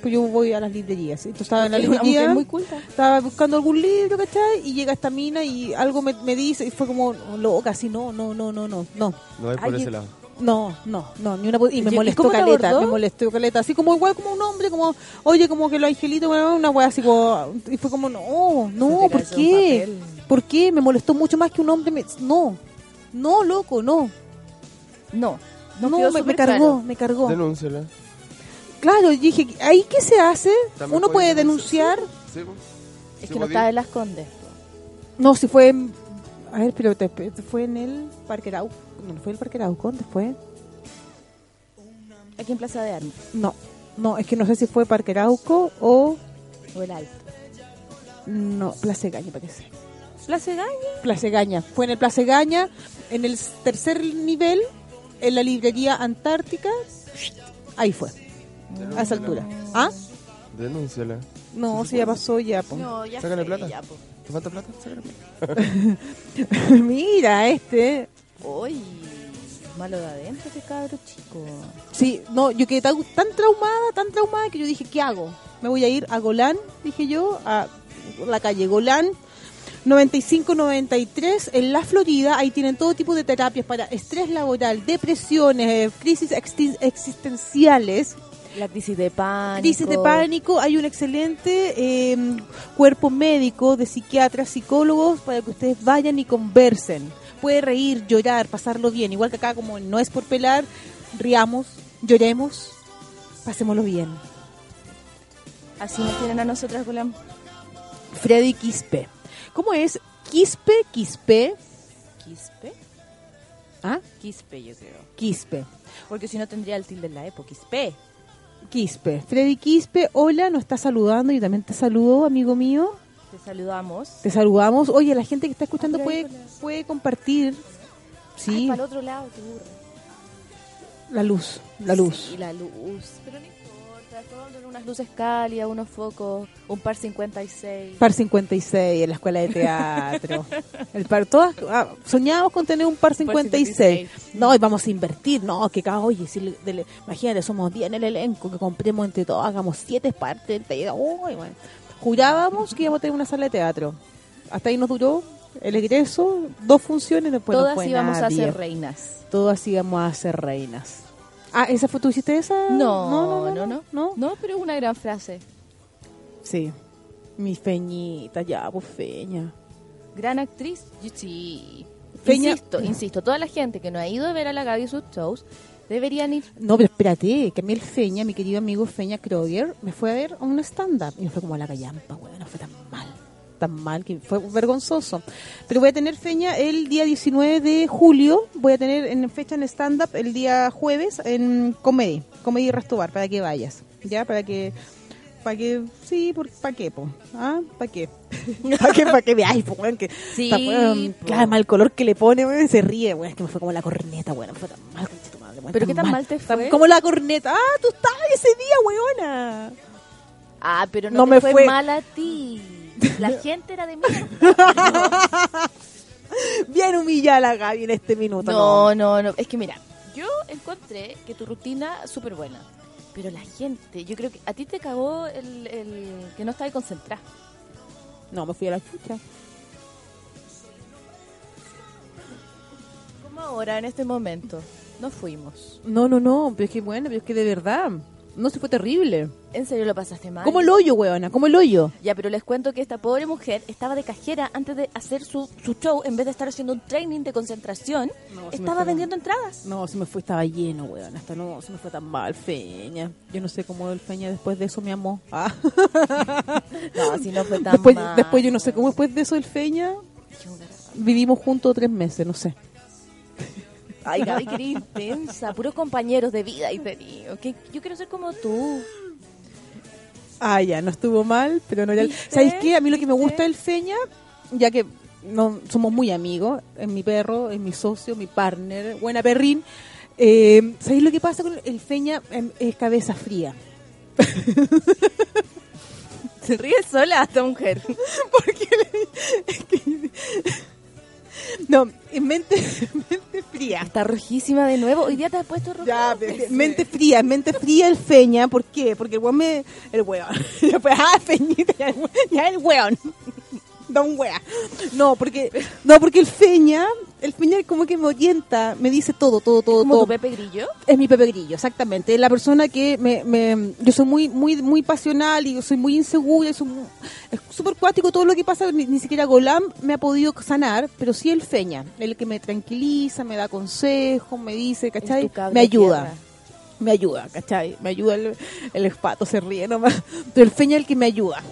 Pues yo voy a las librerías. Entonces estaba en la librería. muy culta. Estaba buscando algún libro, ¿cachai? Y llega esta mina y algo me, me dice y fue como, loca, así, no, no, no, no, no, no. No es por ese lado. No, no, no, ni una y me ¿Y molestó caleta, me molestó caleta, así como igual como un hombre, como, oye, como que los angelitos, una wea así como, y fue como, no, no, ¿por qué? ¿Por qué? Me molestó mucho más que un hombre, me, no, no, loco, no, No. no, quedó me, cargó, claro. me cargó. Denúnciala. Claro, dije, ¿ahí qué se hace? También ¿Uno puede denunciar? Sí. Es Sí, que no pues, en las condes. No, si fue A ver, pero te, fue en el Parque Arauco. No, no fue el Parque Arauco, ¿dónde fue? Aquí en Plaza de Armas. No, no, es que no sé si fue Parque Arauco o... O el Alto. No, Plaza Gaña parece. ¿Plaza Gaña? Plaza Gaña. Fue en el Plaza Gaña, en el tercer nivel, en la librería Antártica. Ahí fue, a esa altura. ¿Ah? Denúnciala. No, si ya pasó ya. po. No, ya Sácale plata. ya, po. ¿Te falta plata? Sácale plata. Mira, este. Uy, malo de adentro ese cabro chico. Sí, no, yo quedé tan, tan traumada, tan traumada que yo dije, ¿qué hago? Me voy a ir a Golán, dije yo, a la calle Golán, 95-93, en la Florida. Ahí tienen todo tipo de terapias para estrés laboral, depresiones, eh, crisis existenciales. La crisis de pánico. Crisis de pánico, hay un excelente eh, cuerpo médico de psiquiatras, psicólogos para que ustedes vayan y conversen. Puede reír, llorar, pasarlo bien, igual que acá como no es por pelar, riamos, lloremos, pasémoslo bien. Así nos tienen a nosotras, Gulam. Freddy Quispe. ¿Cómo es? Quispe, Quispe, ¿Quispe? ¿ah? Quispe, yo creo. Quispe. Porque si no tendría el tilde en la época. Quispe. Quispe. Freddy Quispe, hola, nos está saludando y también te saludo, amigo mío. Te saludamos. Te saludamos. Oye, la gente que está escuchando Ah, puede, puede compartir. Sí, para el otro lado, te burro. la luz, la luz. Sí, la luz. Pero no unas luces cálidas, unos focos, un par 56. Par 56 en la escuela de teatro. El par, todas ah, soñábamos con tener un par 56. 56. No, y vamos a invertir. No, que cada, oye, si le- imagínate, somos 10 en el elenco, que compremos entre todos, hagamos 7 partes. Uy, bueno. Jurábamos que íbamos a tener una sala de teatro. Hasta ahí nos duró el egreso, dos funciones, después no Todas fue íbamos a ser reinas. Todas íbamos a ser reinas. Ah, ¿esa fue, tú hiciste esa? No, no, no, no. no. No, pero es una gran frase. Sí. Mi feñita, ya, pues feña. Gran actriz, sí. Feña- Insisto, insisto, toda la gente que no ha ido a ver a la Gaby sus shows deberían ir. No, pero espérate, que a mí el Feña, mi querido amigo Feña Kroger, me fue a ver a un stand-up y me fue como a la callampa, güey, no fue tan mal, tan mal, que fue vergonzoso. Pero voy a tener Feña el día 19 de julio, voy a tener en fecha en stand-up el día jueves en Comedy, Comedy Restobar, para que vayas, ¿ya? Para que... ¿Para que Sí, ¿para qué, po? ¿Ah? ¿Para qué? ¿Para qué? ¿Para qué veáis, po, weón? Que Sí, weón, claro, mal color que le pone, weón, se ríe, weón, es que me fue como la corneta, weón, fue tan mal, concha tu madre, weón, ¿Pero qué tan mal te fue? Como la corneta. Ah, tú estabas ese día, weona. Ah, pero no, No te me fue, fue. mal a ti. La gente era de mierda. Bien humillada la Gaby en este minuto. No, no, no. Es que mira, yo encontré que tu rutina súper buena. Pero la gente, yo creo que a ti te cagó el, el que no estabas concentrada. No, me fui a la chucha. Como ahora, en este momento. No fuimos. No, no, no, pero es que bueno, pero es que de verdad. No, se fue terrible. ¿En serio lo pasaste mal? Como el hoyo, weona, como el hoyo. Ya, pero les cuento que esta pobre mujer estaba de cajera antes de hacer su, su show. En vez de estar haciendo un training de concentración, No, estaba vendiendo entradas. No, se me fue, estaba lleno, weón. Hasta no, se me fue tan mal, Feña. Yo no sé cómo el Feña después de eso me amó. Ah. No, si no fue tan después, mal. después yo no sé cómo después de eso el Feña vivimos juntos tres meses, no sé. Ay, Gaby, que eres intensa. Puros compañeros de vida y tenido. Que yo quiero ser como tú. Ah, ya, no estuvo mal, pero no era. ¿Sabéis qué? A mí lo que me gusta del Feña, ya que no somos muy amigos, es mi perro, es mi socio, mi partner, buena perrín. Eh, ¿Sabéis lo que pasa con el Feña? Em, Es cabeza fría. Se ríe sola esta mujer. No, en mente, mente fría. Está rojísima de nuevo. Hoy día te has puesto roja. Ya, mente fría, mente fría el Feña, ¿por qué? Porque el weón me... El weón. Después, ah, Feñita, ya el weón. Weón. Don wea. No, porque no, porque el Feña, el Feña como que me orienta, me dice todo, todo, todo, ¿Como todo. tu Pepe Grillo? Es mi Pepe Grillo, exactamente. Es la persona que me, me- yo soy muy, muy, muy pasional y yo soy muy insegura. y soy mu- es súper cuático todo lo que pasa. Ni, ni siquiera Golam me ha podido sanar, pero sí el Feña, el que me tranquiliza, me da consejos, me dice, ¿cachai? Me ayuda. tierra. Me ayuda, ¿cachai? Me ayuda el, el espato, se ríe nomás. Pero el Feña es el que me ayuda.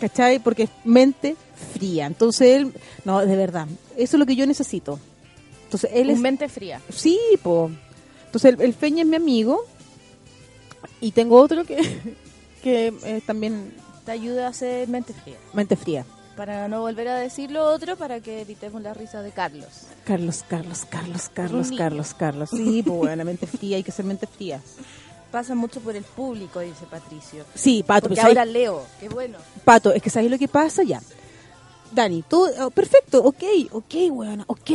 ¿Cachai? Porque es mente fría. Entonces él, no, de verdad, eso es lo que yo necesito. Entonces él Un es... mente fría. Sí, po. Entonces el, el Feña es mi amigo y tengo otro que, que eh, también Te ayuda a ser mente fría. mente fría. Para no volver a decir lo otro, para que evitemos la risa de Carlos. Carlos, Carlos, Carlos, Carlos. Carlos, Carlos. Sí, pues bueno, mente fría, hay que ser mente fría. Pasa mucho por el público, dice Patricio. Sí, Pato, Porque pues, ahora leo, qué bueno. Pato, es que ¿sabes lo que pasa? Ya. Dani, todo, oh, perfecto, ok, ok, huevona, ok.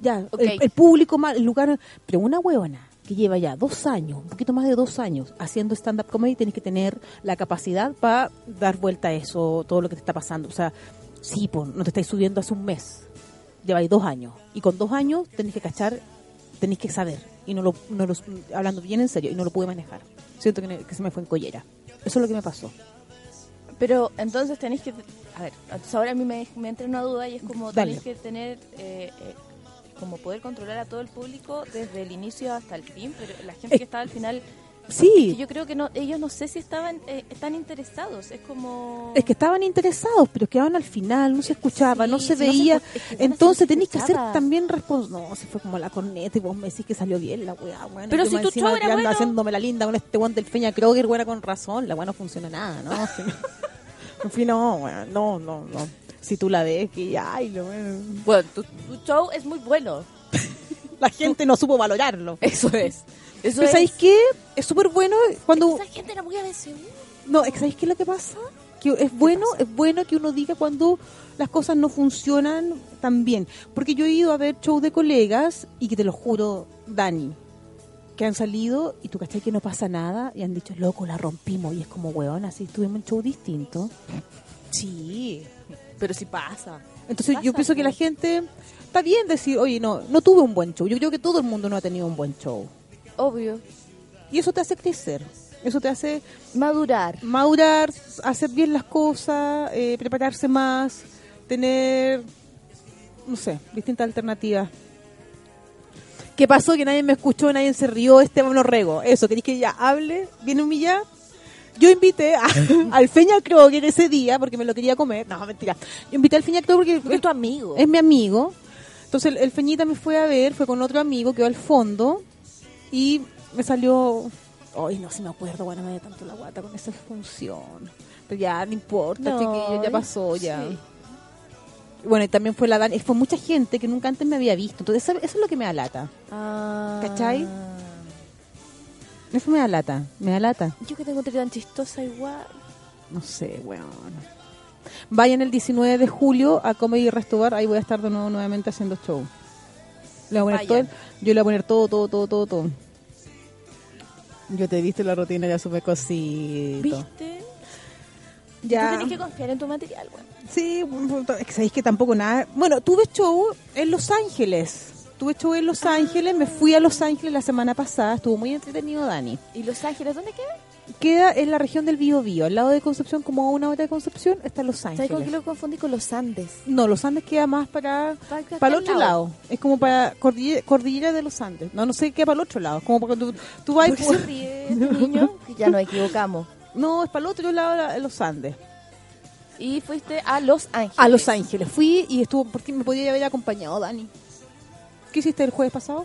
Ya, Ok. El, el público, mal, el lugar. Pero una huevona que lleva ya dos años, un poquito más de dos años, haciendo stand-up comedy, tienes que tener la capacidad para dar vuelta a eso, todo lo que te está pasando. O sea, sí, pues, no te estáis subiendo hace un mes. Lleváis dos años. Y con dos años tenés que cachar, tenés que saber. Y no lo, no lo- hablando bien en serio, y no lo pude manejar. Siento que, que se me fue en collera. Eso es lo que me pasó. Pero entonces tenéis que... A ver, ahora a mí me, me entra una duda y es como tenéis que tener... eh, eh, como poder controlar a todo el público desde el inicio hasta el fin, pero la gente Eh, que estaba al final... sí. yo creo que no ellos no sé si estaban eh, están interesados, es como... Es que estaban interesados, pero quedaban al final, no se escuchaba, Sí, no se no se veía. es que, Entonces se tenéis que hacer también responsable. No, si fue como la corneta y vos me decís que salió bien la weá, weón. Pero si tu show era bueno. haciéndome la linda con este guante del Feña Kroger, buena con razón, la weá no funciona nada, ¿no? En fin, no, weón, no, no, no. Si tú la ves, que ya, ay, lo. Bueno, tu, tu show es muy bueno. La gente no supo valorarlo. Eso es. Eso Pero es. ¿sabéis qué? Es súper bueno cuando... Esa gente era muy ABCU. No, es que ¿sabéis qué es lo que pasa? Que es bueno, es bueno que uno diga cuando las cosas no funcionan tan bien. Porque yo he ido a ver shows de colegas y que te lo juro, Dani, que han salido y tú cachai que no pasa nada y han dicho, loco, la rompimos. Y es como, weón, así tuvimos un show distinto. Sí, pero sí pasa. Entonces yo Pasa, pienso que la gente está bien decir, oye, no, no tuve un buen show. Yo creo que todo el mundo no ha tenido un buen show. Obvio. Y eso te hace crecer. Eso te hace Madurar. madurar, hacer bien las cosas, eh, prepararse más, tener, no sé, distintas alternativas. ¿Qué pasó? Que nadie me escuchó, nadie se rió, Esteban Orrego. Eso, ¿queréis que ya hable? ¿Viene humillada? Yo invité a- al Feña Kroger ese día porque me lo quería comer. No, mentira. Yo invité al Feña Kroger porque Es tu amigo. es mi amigo. Entonces el, el Feñita me fue a ver, fue con otro amigo, quedó al fondo y me salió... Ay, no, si me acuerdo, bueno, me dio tanto la guata con esa función. Pero ya, no importa, No, chiquillo, ya pasó, ya. sí. Bueno, y también fue la Dani, fue mucha gente que nunca antes me había visto. Entonces, eso, eso es lo que me da lata. Ah. ¿Cachai? Eso me da lata, me da lata. Yo que tengo tan chistosa igual. No sé, weón. Vayan el 19 de julio a Comedy Restobar, ahí voy a estar de nuevo nuevamente haciendo show. Le voy a poner todo, Vayan. yo le voy a poner todo, todo, todo, todo, todo. Yo te he visto la rutina, ya supe cosito. ¿Viste? Ya. Tú tenés que confiar en tu material, güey. Sí, es que sabéis que tampoco nada. Bueno, tuve show en Los Ángeles. Tuve show en Los Ángeles, me fui a Los Ángeles la semana pasada, estuvo muy entretenido Dani. ¿Y Los Ángeles dónde queda? Queda en la región del Bío Bío, al lado de Concepción, como a una hora de Concepción, está Los ¿Sabes con qué Ángeles. lo confundí con los Andes? No, Los Andes queda más para, Para el otro lado. Es como para cordillera, cordillera de los Andes. No, no sé qué para el otro lado. Como para cuando tú, tú vas ¿Por se ríe este niño? Ya nos equivocamos. No, es para el otro lado de los Andes. Y fuiste a Los Ángeles. A Los Ángeles. Fui y estuvo, porque me podía haber acompañado, Dani. ¿Qué hiciste el jueves pasado?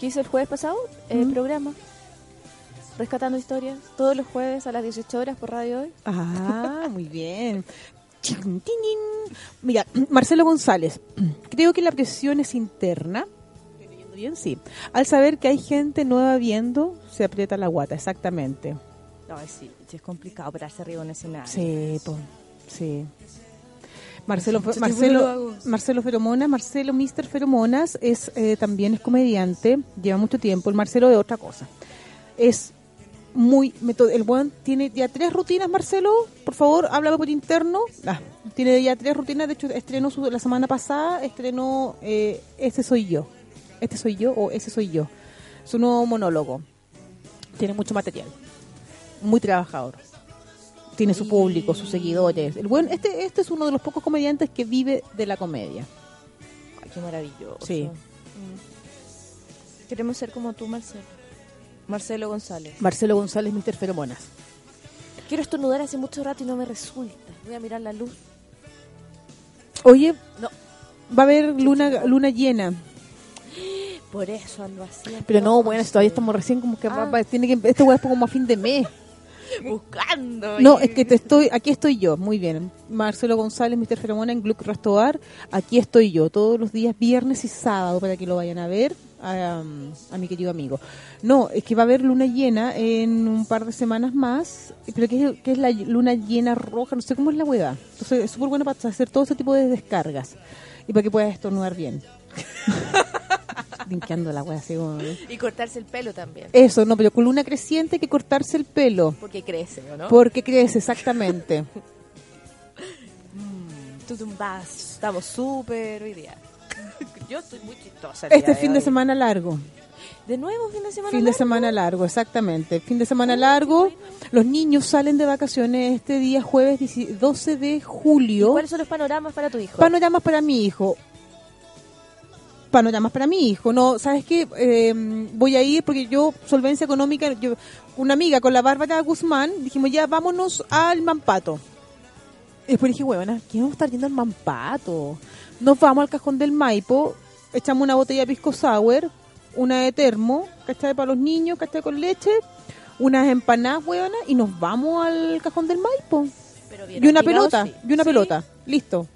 ¿Qué hice el jueves pasado? El Mm. programa. Rescatando historias. Todos los jueves a las 18 horas por Radio Hoy. Ah, muy bien. Mira, Marcelo González, creo que la presión es interna. ¿Estoy leyendo bien? Sí. Al saber que hay gente nueva viendo, se aprieta la guata, exactamente. No, sí, es complicado pararse arriba en escenario. Sí, po, sí. Marcelo, Yo Marcelo. Marcelo Feromonas, Marcelo Mister Feromonas es eh, también es comediante, lleva mucho tiempo. El Marcelo de otra cosa. Es muy el buen tiene ya tres rutinas, Marcelo. Por favor, háblame por interno. Ah, tiene ya tres rutinas. De hecho, estrenó su- la semana pasada. Estrenó eh, Este soy yo. Este soy yo o Ese soy yo. Su nuevo monólogo. Tiene mucho material. Muy trabajador. Tiene su público, sus seguidores. El buen, este, este es uno de los pocos comediantes que vive de la comedia. Ay, qué maravilloso. Sí. Mm. Queremos ser como tú, Marcelo. Marcelo González. Marcelo González, Mr. Feromonas. Quiero estornudar hace mucho rato y no me resulta. Voy a mirar la luz. Oye, No. va a haber luna luna llena. Por eso ando así. Pero no, bueno, todavía estamos recién como que Ah. va- tiene que esto es como a fin de mes. Buscando. No, y- es que te estoy, aquí estoy yo, muy bien. Marcelo González, Mr. Feromona en Gluck Restobar, aquí estoy yo, todos los días, viernes y sábado, para que lo vayan a ver a, um, a mi querido amigo. No, es que va a haber luna llena en un par de semanas más, pero que es, que es la luna llena roja, no sé cómo es la hueá. Entonces es súper bueno para hacer todo ese tipo de descargas y para que puedas estornudar bien. Limpiando la hueá así como... Y cortarse el pelo también. Eso, no, pero con luna creciente hay que cortarse el pelo. Porque crece, ¿o no? Porque crece, exactamente. Tutumbas. Estamos súper hoy día. Yo estoy muy chistosa. Este fin de semana largo. ¿De nuevo fin de semana? Fin de largo? semana largo, exactamente. Fin de semana largo. Los niños salen de vacaciones este día jueves 10 12 de ¿Y julio. cuáles son los panoramas para tu hijo? Panoramas para mi hijo. Panoramas para mi hijo. No, ¿sabes qué? Eh, voy a ir porque yo, solvencia económica, yo, una amiga con la Bárbara Guzmán, dijimos ya vámonos al Mampato. Y después dije, huevona, ¿quién vamos a estar yendo al Mampato? Nos vamos al cajón del Maipo, echamos una botella de pisco sour, una de termo, ¿cachai? Para los niños, ¿cachai? Con leche, unas empanadas, huevona, y nos vamos al cajón del Maipo. Pero bien Y una pelota, sí. y una Sí. pelota, listo.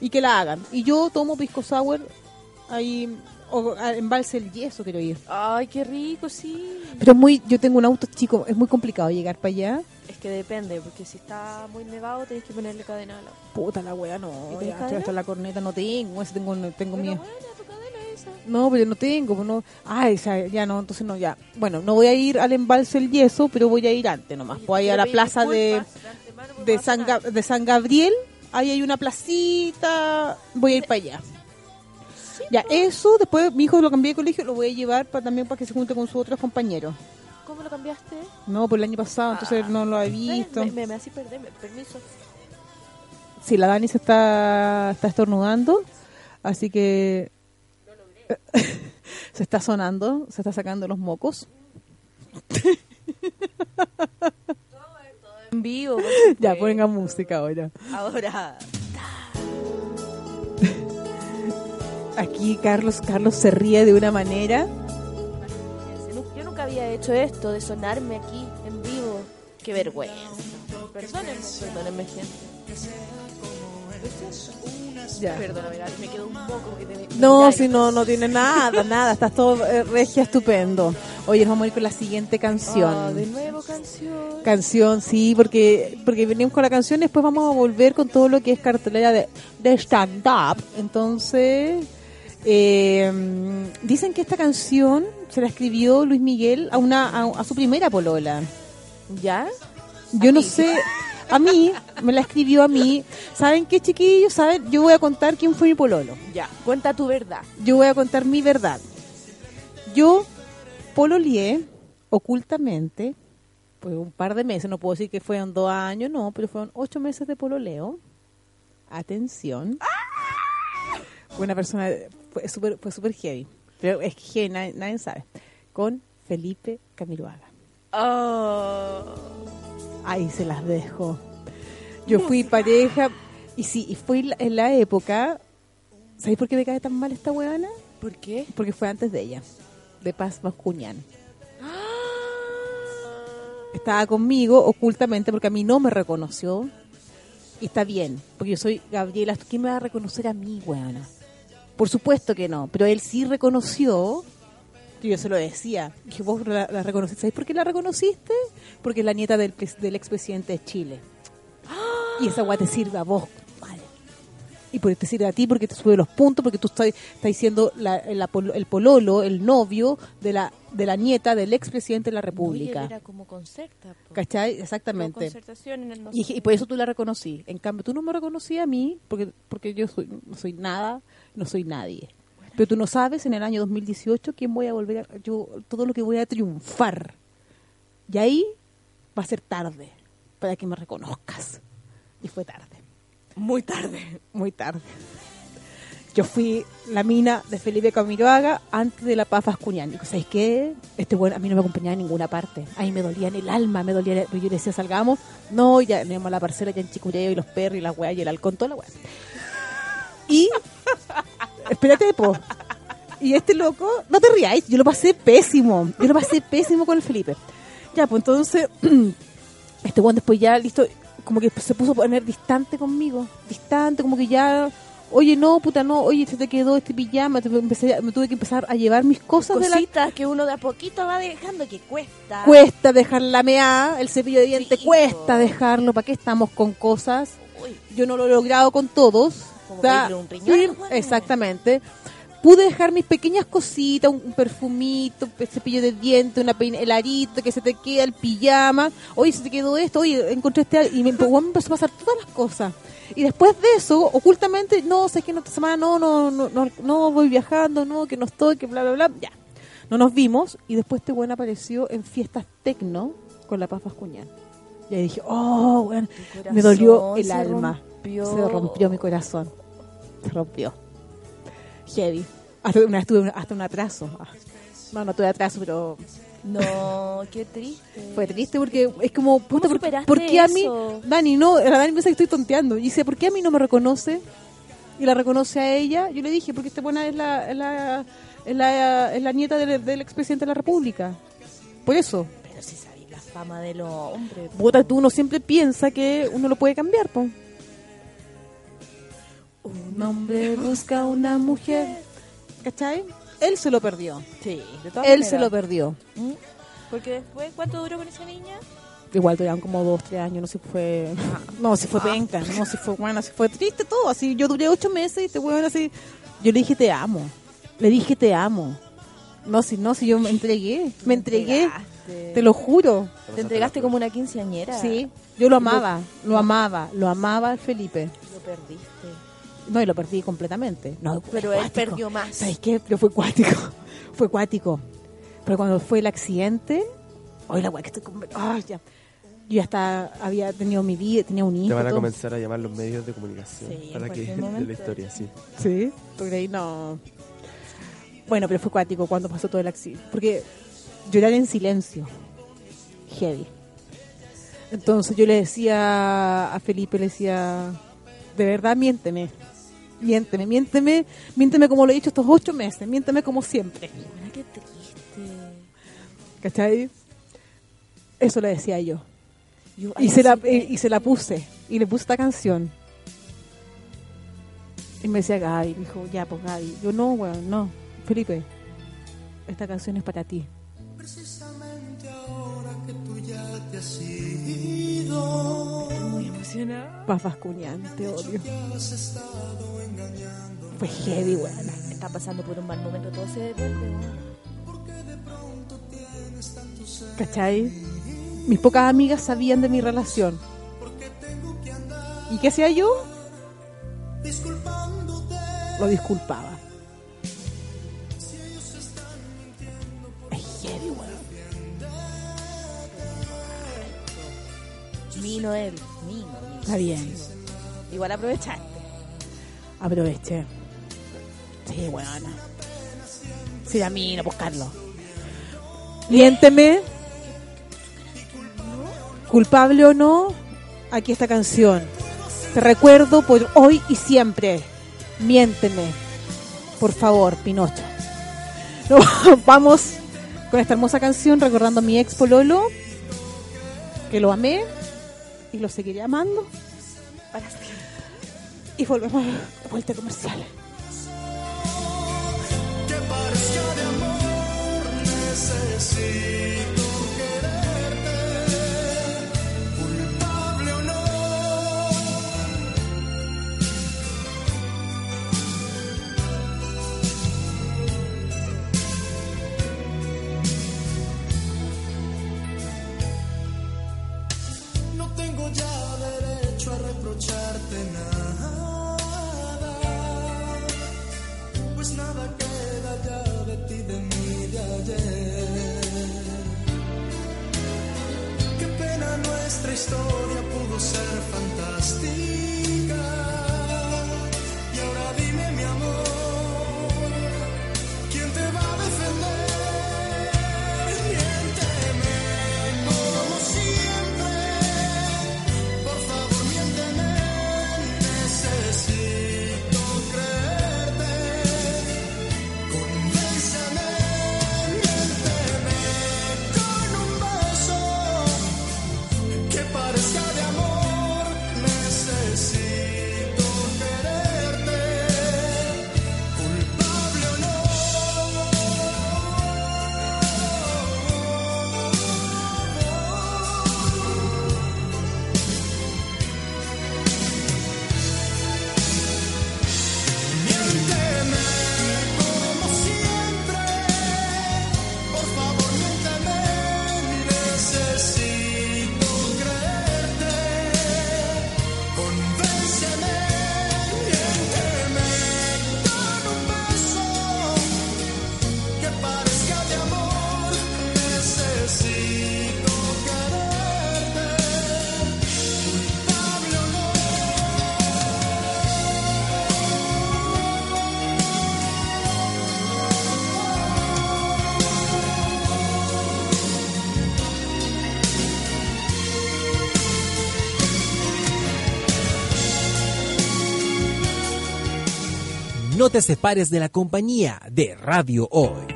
Y que la hagan. Y yo tomo pisco sour ahí, o a- embalse el yeso quiero ir. Ay, qué rico, sí. Pero es muy, yo tengo un auto chico, es muy complicado llegar para allá. Es que depende, porque si está muy nevado tenés que ponerle cadena a la... Puta la wea, no. ¿Y Ya, tenés estoy hasta la corneta no tengo, ese tengo, tengo Pero miedo. buena tu cadena esa. No, pero no tengo, pues no. Ah, esa, ya no, entonces no, ya. Bueno, no voy a ir al embalse el yeso, pero voy a ir antes nomás. Voy a ir a la plaza de, de San, de San Gabriel. Ahí hay una placita. Voy a ir para allá. Ya, eso, después mi hijo lo cambié de colegio, lo voy a llevar para, también para que se junte con sus otros compañeros. ¿Cómo lo cambiaste? No, por el año pasado, entonces no lo he ¿Sabes? visto. Me, me, me hace perder, me- permiso. Sí, la Dani se está, está estornudando, así que se está sonando, se está sacando los mocos. En vivo. Ya, ponga música ahora. Ahora. Aquí Carlos, Carlos se ríe de una manera. Yo nunca había hecho esto de sonarme aquí en vivo. Qué vergüenza. Perdónenme, perdónenme, gente. Ya. Perdóname, me quedó un poco que te No, si no, no tiene nada, nada, estás todo eh, regia, estupendo. Oye, nos vamos a ir con la siguiente canción. Ah, de nuevo canción. Canción, sí, porque porque venimos con la canción y después vamos a volver con todo lo que es cartelera de, de stand-up. Entonces, eh, dicen que esta canción se la escribió Luis Miguel a, una, a, a su primera polola. ¿Ya? Yo no sé, a mí, me la escribió a mí. ¿Saben qué, chiquillos? ¿Saben? Yo voy a contar quién fue mi pololo. Ya, cuenta tu verdad. Yo voy a contar mi verdad. Yo pololeé ocultamente por un par de meses, no puedo decir que fueron dos años, no, pero fueron ocho meses de pololeo. Atención. Fue una persona, fue súper fue super heavy, pero es que heavy, nadie, nadie sabe. Con Felipe Camiroaga. Oh. Ahí se las dejo. Yo fui pareja, y sí, y fue en la época. ¿Sabéis por qué me cae tan mal esta huevona? ¿Por qué? Porque fue antes de ella, de Paz Bascuñán. Estaba conmigo ocultamente porque a mí no me reconoció. Y está bien, porque yo soy Gabriela. ¿Quién me va a reconocer a mí, weona? Por supuesto que no, pero él sí reconoció. Yo se lo decía. Dije, vos la, la reconociste. ¿Sabes por qué la reconociste? Porque es la nieta del, del expresidente de Chile. Y esa guay te sirve a vos. Vale. Y por te sirve a ti porque te sube los puntos, porque tú estás, estás diciendo la- la el pololo, el novio de la, de la nieta del expresidente de la Oye, República. era como concerta. po. ¿Cachai? Como Exactamente. concertación en el Y, por eso tú la reconocí. En cambio, tú no me reconocí a mí porque porque yo soy no soy nada, no soy nadie. Pero tú no sabes en el año 2018 quién voy a volver a, yo todo lo que voy a triunfar. Y ahí va a ser tarde para que me reconozcas. Y fue tarde. Muy tarde. Muy tarde. Yo fui la mina de Felipe Camiroaga antes de la Paz Vascuñán. Digo, ¿sabes qué? Este bueno a mí no me acompañaba en ninguna parte. Ahí me dolía en el alma, me dolía. Yo le decía, salgamos. No, ya tenemos la parcela ya en Chicureo y los perros y la weá y el halcón, toda la weá. Y. espérate, po. Y este loco, no te rías, yo lo pasé pésimo. Yo lo pasé pésimo con el Felipe. Ya, pues entonces, este weón después ya, listo, como que se puso a poner distante conmigo. Distante, como que ya, oye, no, puta, no, oye, se te quedó este pijama. te- empecé me tuve que empezar a llevar mis cosas de la Cositas que uno de a poquito va dejando que cuesta. Cuesta dejar la mea, el cepillo de dientes, Sí, cuesta dejarlo. ¿Para qué estamos con cosas? Uy, Yo no lo he logrado con todos. Como un riñón, sí, bueno. exactamente. Pude dejar mis pequeñas cositas, un, un perfumito, un cepillo de dientes, una pein- el arito que se te queda, el pijama. Oye, se te quedó esto, oye, encontré este... Y me, me empezó a pasar todas las cosas. Y después de eso, ocultamente, no, sé que no esta semana no, no, no, no, no voy viajando, no, que no estoy, que bla, bla, bla. Ya. No nos vimos y después este buen apareció en fiestas tecno con la Paz Vascuñán. Y ahí dije, oh, bueno, me dolió el alma. Rompió. Se rompió mi corazón. Se rompió. Heavy. Hasta una tuve hasta un atraso. Ah, No, no tuve atraso, pero No, qué triste. fue triste porque es como, puta, ¿por, qué a mí? Dani, no, la Dani piensa que estoy tonteando. Y dice, ¿por qué a mí no me reconoce? Y la reconoce a ella. Yo le dije, porque esta buena es la, es la, es la, es la nieta del, del expresidente de la República. Por eso. Pero si sabéis la fama de los hombres. Puta, tú uno siempre piensa que uno lo puede cambiar, po. Un hombre busca una mujer. ¿Cachai? Él se lo perdió. Sí, de todas Él maneras. se lo perdió. ¿Mm? Porque después, ¿cuánto duró con esa niña? Igual duraron como dos, tres años, no sé si fue... No, si fue penca, no, si fue bueno, si fue triste todo. Así, yo duré ocho meses y este weón así... Yo le dije te amo. Le dije te amo. No, si no, si yo me entregué. Me entregué, te lo juro. Te entregaste como una quinceañera. Sí, yo lo amaba, lo amaba, lo amaba al Felipe. Lo perdiste. No, y lo perdí completamente. No, Pero él cuático. perdió más. ¿Sabes qué? Pero fue cuático. Fue cuático. Pero cuando fue el accidente, hoy la weá que estoy con... Ay, ya. Yo ya hasta había tenido mi vida, tenía un hijo. Te van a todo. comenzar a llamar los medios de comunicación Sí, para que de la historia, sí. Sí, porque ahí no. Bueno, pero fue cuático cuando pasó todo el accidente. Porque llorar en silencio. Heavy. Entonces yo le decía a Felipe, le decía, de verdad miénteme. Miénteme, miénteme, miénteme como lo he dicho estos ocho meses, miénteme como siempre. Mira qué triste. ¿Cachai? Eso le decía yo. Yo- Y se, la, y, y se la puse. Y le puse esta canción. Y me decía Gaby. Me dijo, ya, pues Gaby. Yo, no, weón, no. Felipe, esta canción es para ti. Precisamente ahora que tú ya te has ido, Muy emocionada. Paz Vascuñán, te Fue heavy, weón. Está pasando por un mal momento, todo se devuelve. bueno. Porque de pronto tienes tanto sed. ¿Cachai? Mis pocas amigas sabían de mi relación. ¿Y qué hacía yo? Lo disculpaba. Mino él. Mino. Está bien. Igual aprovechaste. Aproveché. Sí, weón. Sí, a mí, no buscarlo. Miénteme. Culpable o no, aquí esta canción. Te recuerdo por hoy y siempre. Miénteme. Por favor, Pinocho. No, vamos con esta hermosa canción recordando a mi ex Pololo, que lo amé y lo seguiré amando. Para siempre. Y volvemos a vuelta comercial. No te separes de la compañía de Radio Hoy.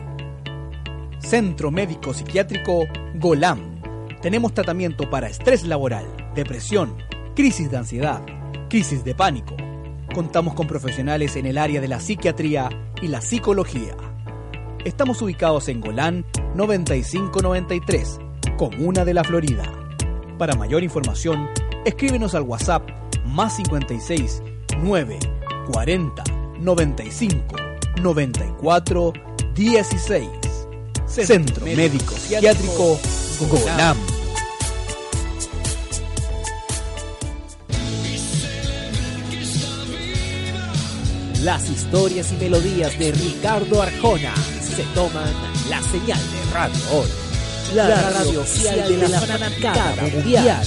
Centro Médico Psiquiátrico Golam. Tenemos tratamiento para estrés laboral, depresión, crisis de ansiedad, crisis de pánico. Contamos con profesionales en el área de la psiquiatría y la psicología. Estamos ubicados en Golán 9593, Comuna de la Florida. Para mayor información, escríbenos al WhatsApp más 56 9 40 95 94 16. Centro Médico Psiquiátrico Golam. Las historias y melodías de Ricardo Arjona se toman la señal de Radio Hoy. La, radio oficial de la fanaticada mundial.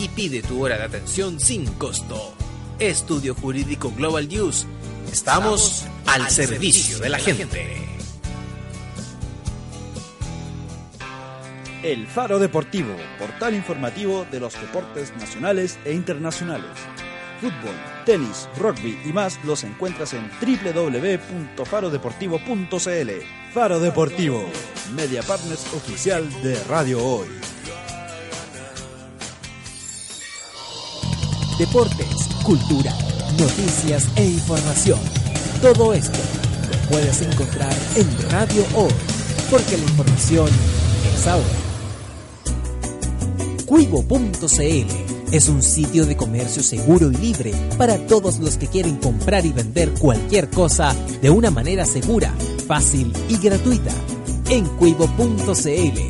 y pide tu hora de atención sin costo. Estudio Jurídico Global News. Estamos, al, servicio, de la gente. El Faro Deportivo, portal informativo de los deportes nacionales e internacionales. Fútbol, tenis, rugby y más los encuentras en www.farodeportivo.cl. Faro Deportivo, media partners oficial de Radio Hoy. Deportes, cultura, noticias e información. Todo esto lo puedes encontrar en Radio Hoy, porque la información es ahora. Cuivo.cl es un sitio de comercio seguro y libre para todos los que quieren comprar y vender cualquier cosa de una manera segura, fácil y gratuita. En cuivo.cl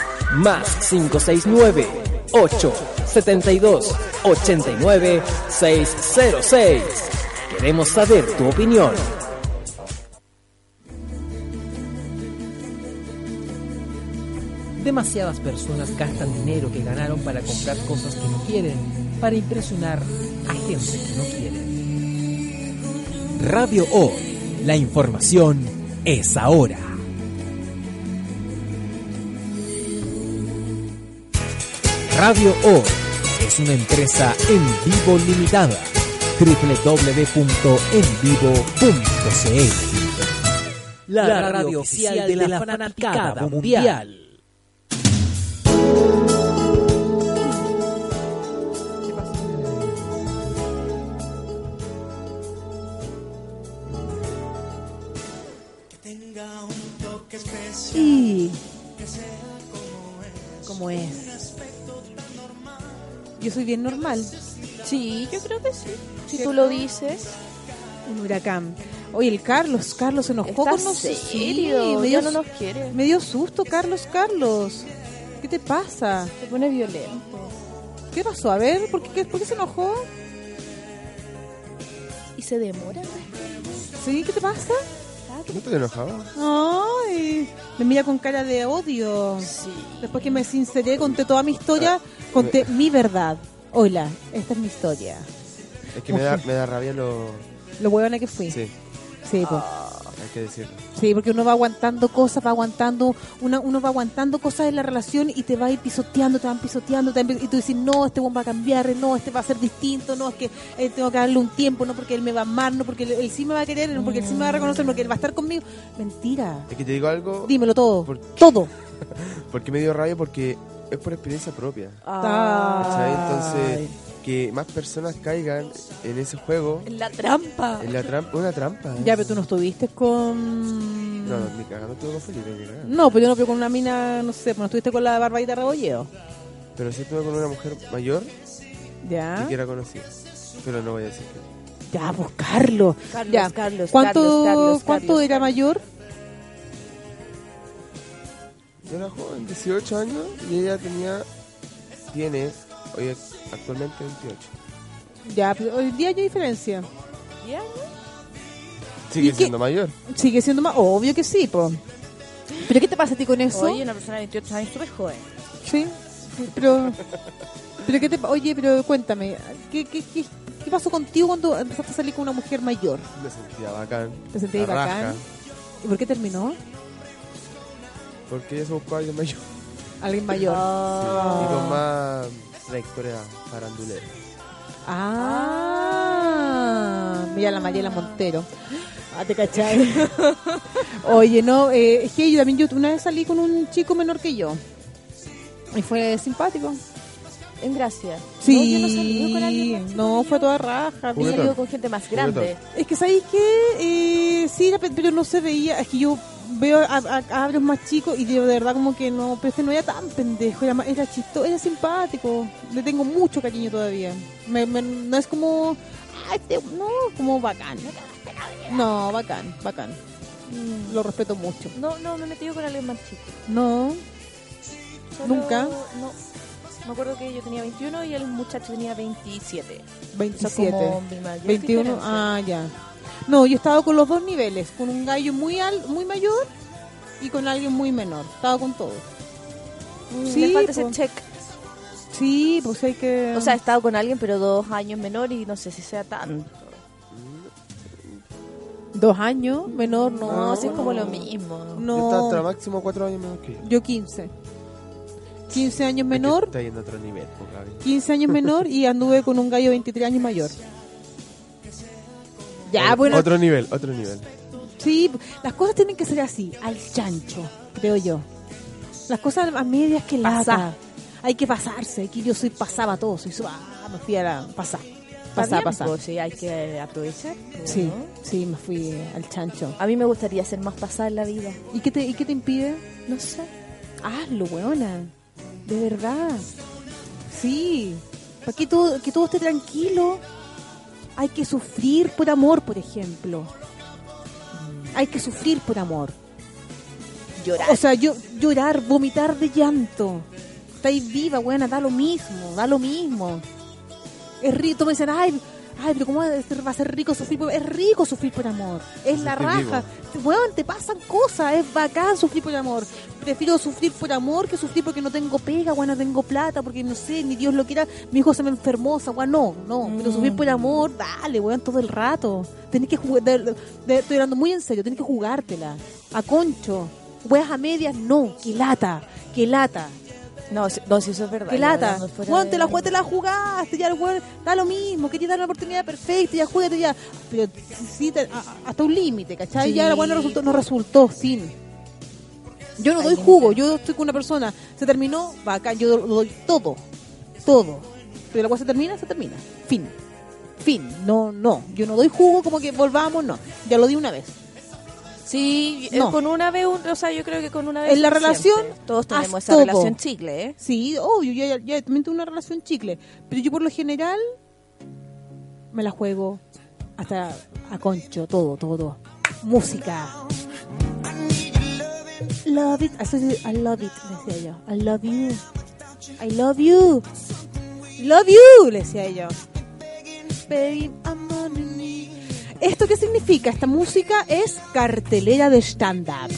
más 569 872 89 606. Queremos saber tu opinión. Demasiadas personas gastan dinero que ganaron para comprar cosas que no quieren, para impresionar a gente que no quiere. Radio O, la información es ahora. Radio O es una empresa en vivo limitada. www.envivo.cl La, radio oficial de la, fanaticada mundial. Y como es. Yo soy bien normal. Sí, yo creo que sí. Si tú lo dices. Un huracán. Oye, el Carlos, Carlos se enojó con nosotros. serio? me Ya dio, no nos quiere. me dio susto, Carlos, Carlos. ¿Qué te pasa? Se pone violento. ¿Qué pasó? A ver, ¿por qué, por qué se enojó? Y se demora. ¿Sí? ¿Qué te pasa? ¿No te enojaba? Ay, me mira con cara de odio. Después que me sinceré, conté toda mi historia, conté mi verdad. Hola, esta es mi historia. Es que me da, me da rabia lo... Lo huevona que fui. Sí, Sí, pues. Que decirlo. Sí, porque uno va aguantando cosas, va aguantando, una, uno va aguantando cosas en la relación y te va a ir pisoteando, te van pisoteando, te van y tú dices, no, este buen va a cambiar, no, este va a ser distinto, no, es que eh, tengo que darle un tiempo, no porque él me va a amar, no porque él, él sí me va a querer, no porque él sí me va a reconocer, no porque él va a estar conmigo. Mentira. Es que te digo algo... Dímelo todo. ¿Por, Todo. ¿Por qué me dio rabia? Porque es por experiencia propia. ¿Cachai? Entonces, que más personas caigan en ese juego. En la trampa. En la trampa, una trampa. Ya, pero tú no estuviste con... No, ni cagando estuve con Felipe, ni cagando. No, pues yo no fui con una mina, no sé, pues no estuviste con la barbadita rebolleo. Pero sí estuve con una mujer mayor Ya. y que era conocida. Pero no voy a decir que. Ya, pues Carlos. Carlos, ya. Carlos, ¿Cuánto, Carlos, Carlos, ¿cuánto Carlos. era mayor? Yo era joven, 18 años, y ella tenía. Tiene, hoy actualmente 28. Ya, pero hoy día hay diferencia. ¿Ya? Sigue ¿Y qué? siendo mayor. Sigue siendo más, obvio que sí, po. ¿Pero qué te pasa a ti con eso? Oye, una persona de 28 años súper joven. Sí, pero... pero qué te, oye, pero cuéntame, ¿qué, qué, qué, qué pasó contigo cuando empezaste a salir con una mujer mayor? Me sentía bacán. ¿Te sentías bacán? raja, ¿Y por qué terminó? porque ella se buscó a alguien mayor. Alguien mayor. Sí, y con más trayectoria farandulera. Ah, mira la Mariela Montero. Ah, te cachai. Oye, no, eh, es que yo también, yo una vez salí con un chico menor que yo. Y fue simpático. En gracia. Sí, No, yo no salí con alguien más no, fue toda raja. Salido con gente más grande. Es que, ¿sabéis qué? Eh, sí, pero no se veía. Es que yo veo a, a, más chicos y de verdad como que no, pero este no era tan pendejo, era, era chistoso, era simpático. Le tengo mucho cariño todavía. Me, me- no es como, ah, este, no, como bacán. No, bacán, bacán. Mm, Lo respeto mucho. No, no, me he metido con alguien más chico. No, Solo- Nunca. No. Me acuerdo que yo tenía 21 y el muchacho tenía 27. 27. como mi mayor 21, diferencia. ah, ya. No, yo he estado con los dos niveles, con un gallo muy al, muy mayor y con alguien muy menor. Estaba con todos. Mm, Sí, me falta ese check. Sí, pues hay que... O sea, he estado con alguien, pero dos años menor y no sé si sea tanto. dos años menor, no. No, es como lo mismo. No. Yo estaba hasta máximo 4 años menor que yo. Yo 15. 15 años menor, Está yendo a otro nivel, po, Gaby. 15 años menor y anduve con un gallo 23 años mayor. Ya, O- bueno, Otro nivel, otro nivel. sí, las cosas tienen que ser así, al chancho, creo yo. Las cosas a medias que lata. Hay que pasarse, aquí yo soy pasaba todo, soy su- ah, me fui a la pasar. Pasar, pasar. sí, hay que aprovechar. pues, Sí, sí, me fui al chancho. A mí me gustaría ser más pasada en la vida. ¿Y qué te, y qué te impide? No sé. Hazlo, weona. De verdad. Sí. Para que todo, que todo esté tranquilo. Hay que sufrir por amor, por ejemplo. Hay que sufrir por amor. Llorar. O sea, yo, llorar, vomitar de llanto. Estáis viva, buena, da lo mismo, da lo mismo. Es rico, me dicen, ay, ay, pero ¿cómo va a ser, va a ser rico sufrir por Es rico sufrir por amor. Es la raja. Weón, te pasan cosas, es bacán sufrir por amor. Prefiero sufrir por amor que sufrir porque no tengo pega, weón, no tengo plata, porque no sé, ni Dios lo quiera, mi hijo se me enfermó, weón, no, no. Pero sufrir por amor, dale, weón, todo el rato. Tenés que jugar, de- de- estoy hablando muy en serio, tenés que jugártela. A concho. Weas a medias, no, que lata, que lata. No, si- no, si eso es verdad. Ya lata. de- te la jugaste, te la jugaste, ya el weón, da lo mismo, querías dar una oportunidad perfecta, ya juégate ya. Pero sí, te- a- hasta un límite, ¿cachai? Sí. Ya la weón no resultó, no resultó, fin. Yo no doy jugo, yo estoy con una persona, se terminó, bacán, yo lo doy todo, todo. Pero la weón se termina, se termina, fin. Fin, no, no, yo no doy jugo como que volvamos, no, ya lo di una vez. Sí, eh, No. con una vez, un- o sea, yo creo que con una vez. En la siempre. relación, Todos tenemos esa todo. relación chicle, ¿eh? Sí, obvio, yo ya, ya también tengo una relación chicle. Pero yo por lo general me la juego hasta a concho, todo, todo, todo. Música. Love it. I love it, le decía yo. I love you. I love you. Love you, le decía yo. Baby, I'm. ¿Esto qué significa? Esta música es cartelera de stand-up.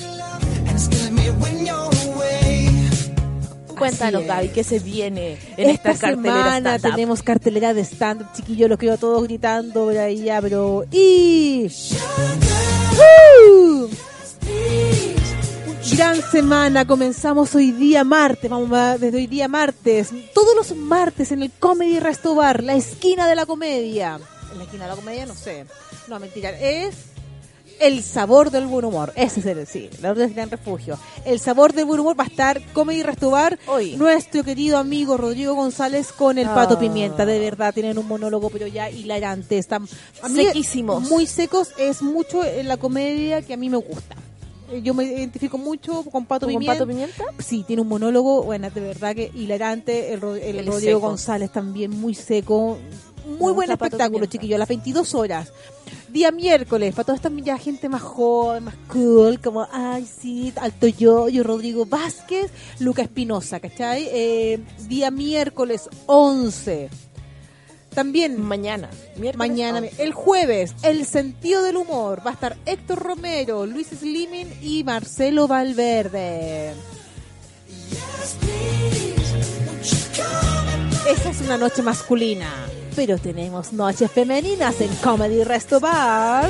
Cuéntanos. Gaby, ¿qué se viene en Esta, esta, cartelera semana tenemos cartelera de stand-up, chiquillos, los quiero todos gritando por ahí ya, pero... ¡Y! ¡Uh! Gran semana, comenzamos hoy día martes, vamos a- desde hoy día martes, todos los martes en el Comedy Resto Bar, la esquina de la comedia. En la esquina de la comedia, no sé. No, mentira, es el sabor del buen humor. Ese es el sí, la orden gran refugio. El sabor del buen humor va a estar Comedy Restobar, Hoy. nuestro querido amigo Rodrigo González con el Ah. Pato Pimienta. De verdad, tienen un monólogo, pero ya hilarante. Están Sequísimos. Muy secos. Es mucho en la comedia que a mí me gusta. Eh, Yo me identifico mucho con Pato ¿Con Pimienta. Pato Pimienta? Sí, tiene un monólogo, bueno, de verdad que hilarante. El, el El Rodrigo seco. González también muy seco. Muy buen espectáculo, chiquillos, a las 22 horas. Día miércoles, para toda esta ya gente más joven, más cool, como, ay, sí, Alto Yo, yo Rodrigo Vázquez, Luca Espinosa, ¿cachai? Eh, día miércoles 11. También Mañana. Mañana, 11. el jueves, el sentido del humor. Va a estar Héctor Romero, Luis Slimin y Marcelo Valverde. Esa es una noche masculina, pero tenemos noches femeninas en Comedy Resto Bar.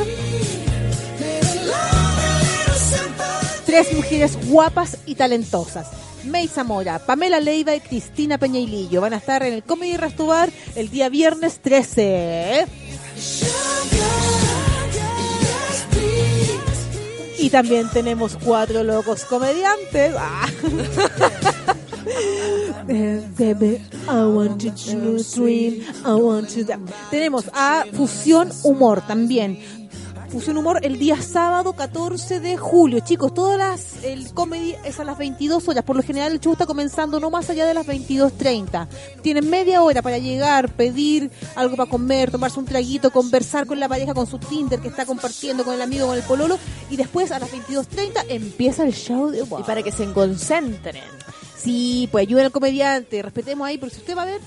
Tres mujeres guapas y talentosas. May Zamora, Pamela Leiva y Cristina Peñailillo van a estar en el Comedy Resto Bar el día viernes 13. Y también tenemos cuatro locos comediantes. Ah. Tenemos a Fusión Humor también. Fusión Humor el día sábado 14 de julio. Chicos, todas las... El comedy es a las 22 horas. Por lo general el show está comenzando no más allá de las 22.30. Tienen media hora para llegar, pedir algo para comer, tomarse un traguito, conversar con la pareja, con su Tinder que está compartiendo con el amigo, con el pololo. Y después a las 22.30 empieza el show de humor. Y para que se concentren. Sí, pues ayuden al comediante, respetemos ahí, porque si usted va a ver,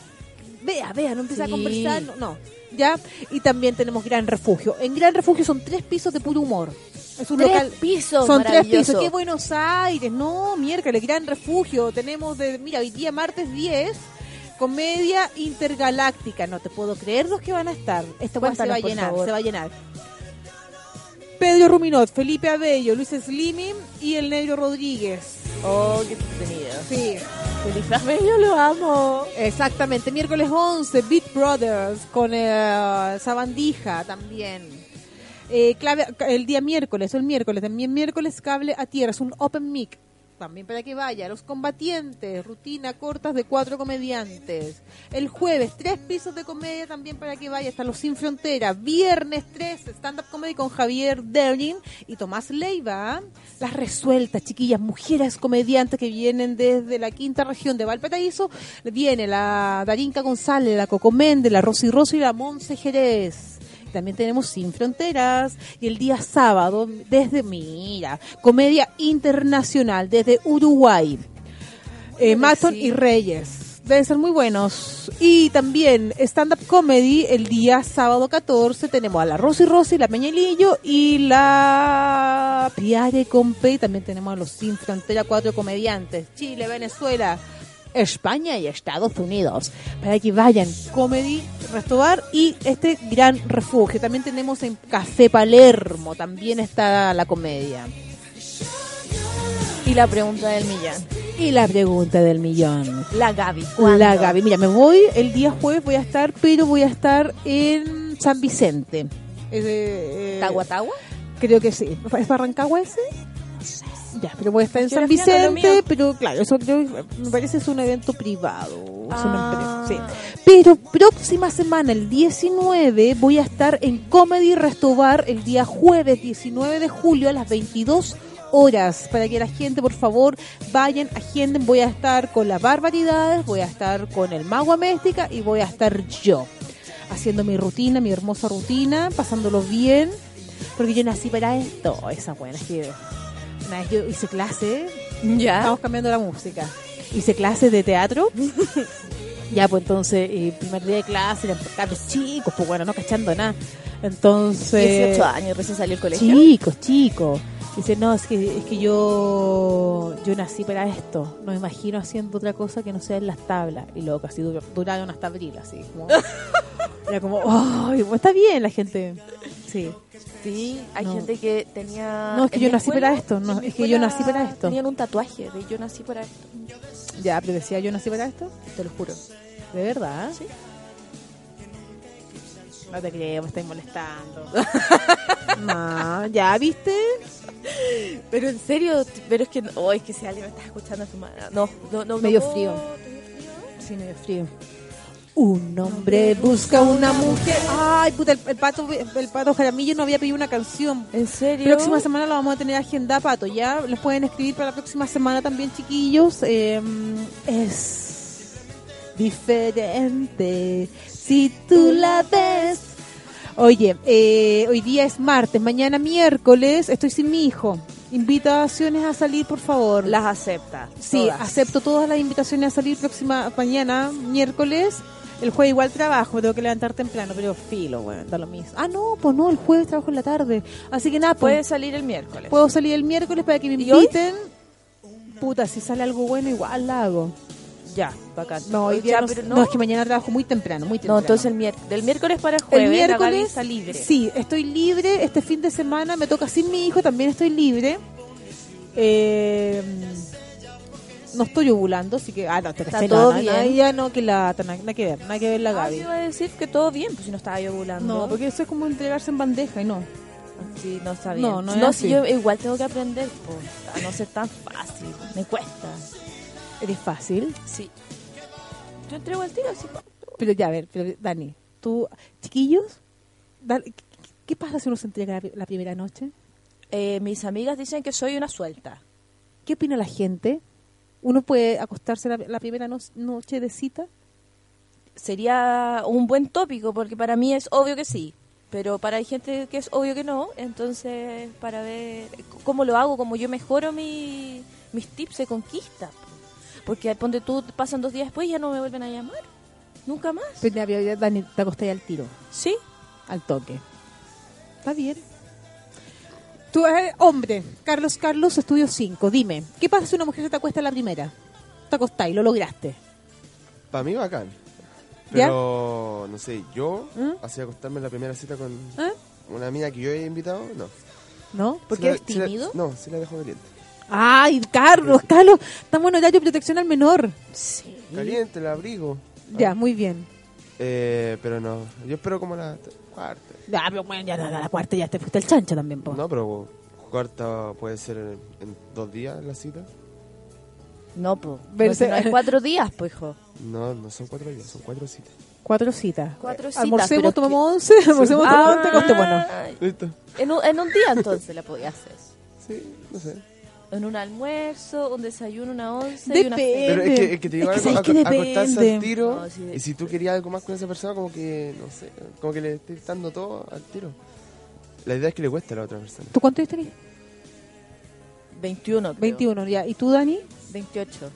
vea, vea, no empieza Sí. a conversar, no, no, ¿ya? Y también tenemos Gran Refugio. En Gran Refugio son tres pisos de puro humor. Es un Tres local. pisos, Son tres pisos. ¡Qué Buenos Aires! No, miércoles, Gran Refugio. Tenemos, de, mira, hoy día martes 10, comedia intergaláctica. No te puedo creer los que van a estar. Esta se va a llenar, favor. se va a llenar. Pedro Ruminot, Felipe Abello, Luis Slimin y el Negro Rodríguez. Oh, qué entretenido. Sí. Feliz Abello, lo amo. Exactamente, miércoles 11, Beat Brothers con eh, Sabandija también. Eh, clave, el día miércoles, el miércoles, también miércoles cable a tierra, es un open mic. También para que vaya, los combatientes, rutina cortas de cuatro comediantes. El jueves, tres pisos de comedia también para que vaya, están los Sin Frontera. Viernes, tres, stand-up comedy con Javier Derning y Tomás Leiva. Las resueltas, chiquillas, mujeres comediantes que vienen desde la quinta región de Valparaíso. Viene la Darinka González, la Coco Méndez, la Rosy Rosy y la Monse Jerez. También tenemos Sin Fronteras y el día sábado desde, mira, comedia internacional desde Uruguay. Eh, Maton y Reyes. Deben ser muy buenos. Y también stand-up comedy el día sábado 14 tenemos a la Rosy Rosy, la Peñalillo y la Piare Compe. Y también tenemos a los Sin Frontera, cuatro comediantes. Chile, Venezuela, España y Estados Unidos. Para que vayan, Comedy, Restobar y este gran refugio. También tenemos en Café Palermo, también está la comedia. Y la pregunta del millón. Y la pregunta del millón. La Gaby. ¿cuándo? La Gaby. Mira, me voy el día jueves, voy a estar, pero voy a estar en San Vicente. Eh, eh, ¿Tahuatahua? Creo que sí. ¿Es Barrancagua ese? Ya, pero a estar en San Vicente, pero claro, eso creo, me parece es un evento privado. es una Ah. empresa, sí. Pero próxima semana, el 19, voy a estar en Comedy Restobar el día jueves 19 de julio a las 22 horas. Para que la gente, por favor, vayan, agenden. Voy a estar con las barbaridades, voy a estar con el Mago Améstica y voy a estar yo. Haciendo mi rutina, mi hermosa rutina, pasándolo bien. Porque yo nací para esto. Esa buena, es que una vez yo hice clase. Ya. Estamos cambiando la música. Hice clases de teatro. ya, pues entonces, el primer día de clase eran cabros chicos, pues bueno, no cachando nada. Entonces. 18 años, recién salió el colegio. Chicos, chicos. Dice, no, es que, es que yo yo nací para esto. No me imagino haciendo otra cosa que no sea en las tablas. Y luego casi dur- duraron hasta abril, así. Como, era como, ay, pues está bien la gente. Sí. Sí, hay No. gente que tenía... No, es que yo nací escuela- para esto, no, es que yo nací para esto. Tenían un tatuaje de yo nací para esto. Ya, pero decía yo nací para esto. Te lo juro. ¿De verdad? Sí. No te creo, me estáis molestando. No, ya, ¿viste? Pero en serio, pero es que, oh, es que si alguien me está escuchando a su madre. No, no, no. Medio no, frío. Sí, medio frío. Un hombre busca una mujer. Ay, puta, el, el pato el pato Jaramillo no había pedido una canción. ¿En serio? Próxima semana lo vamos a tener agenda, pato. Ya los pueden escribir para la próxima semana también, chiquillos. Eh, es diferente si tú la ves. Oye, eh, hoy día es martes, mañana miércoles. Estoy sin mi hijo. Invitaciones a salir, por favor. Las acepta. Sí, todas. acepto todas las invitaciones a salir próxima mañana, miércoles. El jueves igual trabajo, me tengo que levantar temprano, pero filo, bueno, da lo mismo. Ah, no, pues no, el jueves trabajo en la tarde. Así que nada, pues, Puede salir el miércoles. puedo salir el miércoles para que me inviten. Puta, si sale algo bueno, igual la hago. Ya, bacán. No, hoy día Ya, no, pero no, es que mañana trabajo muy temprano, muy temprano. No, entonces el miércoles, del miércoles para el jueves, el la miércoles está libre. Sí, estoy libre. Este fin de semana me toca sin mi hijo, también estoy libre. Eh, no estoy ovulando, así que. Ah, no, te Está caché, todo bien. ya no, que la. Nada, que ver, nada que ver la Ah, Gaby. iba a decir que todo bien, pues si no estaba yo ovulando. No, porque eso es como entregarse en bandeja y no. Sí, no está bien. No, no es no así. si yo igual tengo que aprender, pues, a no ser tan fácil. Me cuesta. ¿Eres fácil? Sí. Yo entrego el tiro pa. Pero ya, a ver, pero, Dani, tú, chiquillos, ¿qué, pasa si uno se entrega la, la primera noche? Eh, mis amigas dicen que soy una suelta. ¿Qué opina la gente? ¿Uno puede acostarse la, la primera no- noche de cita? Sería un buen tópico porque para mí es obvio que sí. Pero para hay gente que es obvio que no, entonces para ver cómo lo hago, cómo yo mejoro mi, mis tips de conquista. Porque ponte tú, pasan dos días después y ya no me vuelven a llamar. Nunca más. Pero, te acostáis al tiro, Sí. al toque. Está bien. Tú, eh, hombre, Carlos Carlos, estudio 5. Dime, ¿qué pasa si una mujer se te acuesta en la primera? Te acostáis, lo lograste. Para mí bacán. ¿Ya? Pero, no sé, yo, ¿Mm? así acostarme en la primera cita con ¿Eh? una amiga que yo he invitado, no. ¿No? ¿Porque la- eres la- tímido? no, sí la dejo caliente. Ay, Carlos, Carlos, estamos en horario de protección al menor. Sí. Caliente, la abrigo. Ya, muy bien. Eh, pero no, yo espero como la cuarta. Ya, pero bueno, ya la, la cuarta ya te fuiste el chancho también, po. No, pero cuarta puede ser en, en dos días la cita. No, pues. Verse- no hay cuatro días, pues, hijo. No, no son cuatro días, son cuatro citas. Cuatro citas. Cuatro citas, Almorcemos, pero tomemos once, almorcemos, tomemos once, acostémonos. Listo. En un, en un día entonces la podía hacer. Sí, no sé. En un almuerzo, un desayuno, una once y una Depende. Pero es que, es que te digo Es que algo, que aco- acostarse depende. al tiro, No, sí. y si tú querías algo más con esa persona, como que, no sé, como que le estés dando todo al tiro. La idea es que le cueste a la otra persona. ¿Tú cuánto tenías? 21. creo. 21, ya. ¿Y tú, Dani? 28.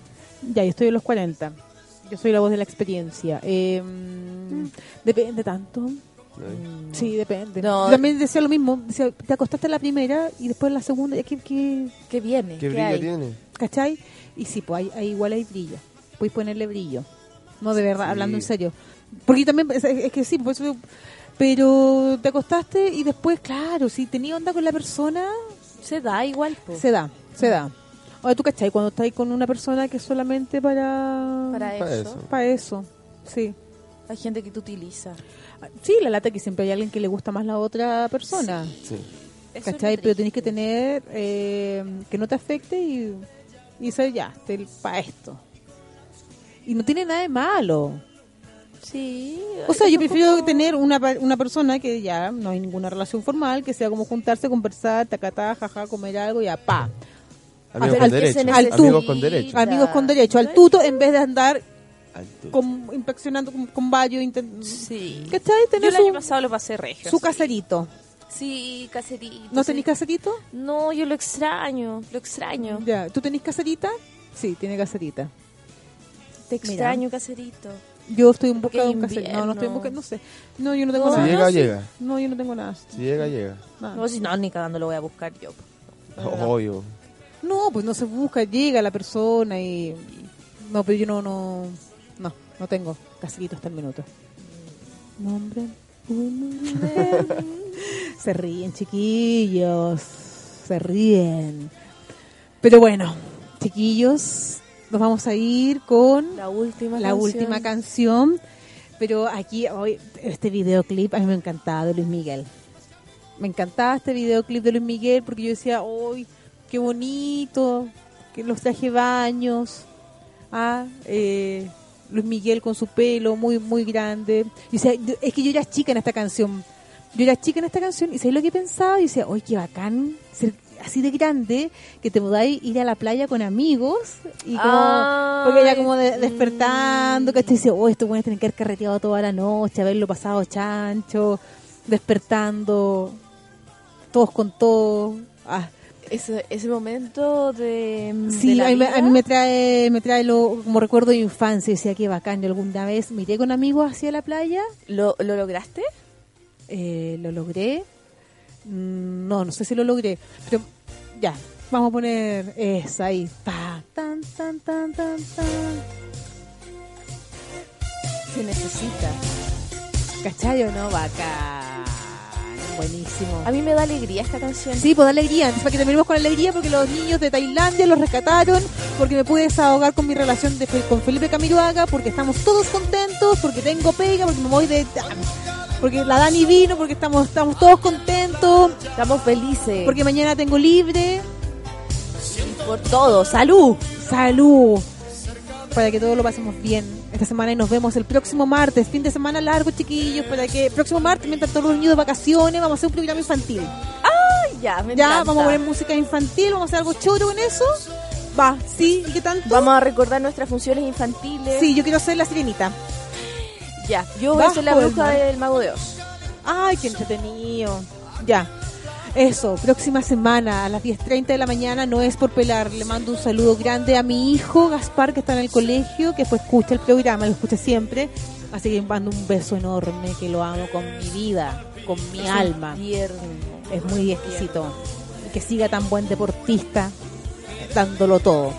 Ya, yo estoy en los 40. Yo soy la voz de la experiencia. Eh, Depende tanto. ¿No? Sí, depende. No. Yo también decía lo mismo. Decía, te acostaste en la primera y después en la segunda. ¿Qué, qué, ¿Qué viene? ¿Qué ¿Qué, hay? tiene? ¿Cachai? Y sí, pues hay, hay- igual hay brillo. Puedes ponerle brillo. No, de verdad, Sí. hablando en serio. Porque también, es, es que sí, por eso digo, pero te acostaste y después, claro, si tenía onda con la persona, Se da igual, pues. se da, se da. Ahora tú, ¿cachai? Cuando estás con una persona que es solamente para... Para eso. Para eso, sí. Hay gente que te utiliza. Sí, la lata que siempre hay alguien que le gusta más la otra persona. Sí. ¿Cachai? Pero tenés que tener eh, que no te afecte y, y ser ya, para esto. Y no tiene nada de malo. Sí. O sea, yo prefiero poco- tener una, pa- una persona que ya no hay ninguna relación formal, que sea como juntarse, conversar, tacatá, jaja, comer algo, ya, pa. Amigos Al- con derecho. Amigos con derecho. Amigos con derecho, al tuto, en vez de andar. Con, inspeccionando con, con vallo, Sí. ¿cachai? Yo el año pasado lo pasé regio. su así. caserito. Sí, caserito. ¿No sí. tenéis caserito? No, yo lo extraño, lo extraño. Ya, ¿tú tenés caserita? Sí, tiene caserita. Te Mira. extraño, caserito. Yo estoy en busca de un caserito. No, no estoy en busca, no sé. No, yo no tengo No, nada. Si llega, no, sí. llega. No, yo no tengo nada. Si llega, llega. Nada. No, si no, ni cagando lo voy a buscar yo. Obvio. No, pues no se busca, llega la persona y... No, pero yo no, no... No, no tengo caserito hasta el minuto. Nombre... se ríen, chiquillos. Se ríen. Pero bueno, chiquillos, nos vamos a ir con La última la canción. última canción. Pero aquí, hoy, este videoclip, a mí me ha encantado, de Luis Miguel. me encantaba este videoclip de Luis Miguel porque yo decía, ¡ay, qué bonito! Que los traje baños. Ah, eh, Luis Miguel con su pelo muy, muy grande. Y decía, es que yo era chica en esta canción. Yo era chica en esta canción y sé lo que pensaba y decía, ¡ay, qué bacán! Ser así de grande que te podáis ir a la playa con amigos y como Ay, porque ya como de- despertando que dice oh esto bueno tener que haber carreteado toda la noche haberlo pasado chancho despertando todos con todo ah, Ese, ese momento de. de sí la a mí, me- vida, a mí me trae me trae lo, como recuerdo de infancia decía que bacán alguna vez miré con amigos hacia la playa ¿Lo, ¿Lo lograste? Eh, lo logré Mm, no no sé si lo logré pero ya vamos a poner esa ahí ta, tan tan tan tan tan Se necesita. ¿Cachai o no? Bacán. Buenísimo. A mí me da alegría esta canción. Sí, pues da alegría. Entonces, para que terminemos con alegría, porque los niños de Tailandia los rescataron, porque me pude desahogar con mi relación de, con Felipe Camiroaga, porque estamos todos contentos, porque tengo pega, porque me voy de... Porque la Dani vino, porque estamos, estamos todos contentos. Estamos felices. Porque mañana tengo libre. Por todo. ¡Salud! ¡Salud! Para que todos lo pasemos bien esta semana y nos vemos el próximo martes, fin de semana largo, chiquillos, para que próximo martes, mientras todos los niños de vacaciones, vamos a hacer un programa infantil. ¡Ay, ya! Me Ya, encanta. vamos a poner música infantil, vamos a hacer algo choro con eso. Va, sí, ¿y qué tanto? Vamos a recordar nuestras funciones infantiles. Sí, yo quiero ser la sirenita. Ya, yo voy a ser la bruja del mago de Oz. Ay, qué entretenido. Ya. Eso, próxima semana a las 10.30 de la mañana, no es por pelar. Le mando un saludo grande a mi hijo Gaspar, que está en el colegio, que pues escucha el programa, lo escucha siempre. Así que mando un beso enorme, que lo amo con mi vida, con mi Es alma. tierno. Es muy exquisito. Y que siga tan buen deportista, dándolo todo.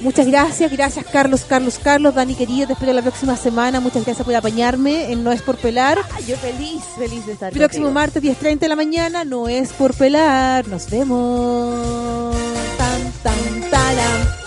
Muchas gracias, gracias Carlos, Carlos, Carlos, Dani querido, te espero la próxima semana. Muchas gracias por apañarme en No es por pelar. Ay, yo feliz, feliz de estar Próximo contigo. martes 10.30 de la mañana, no es por pelar. Nos vemos. Tan, tan, taran.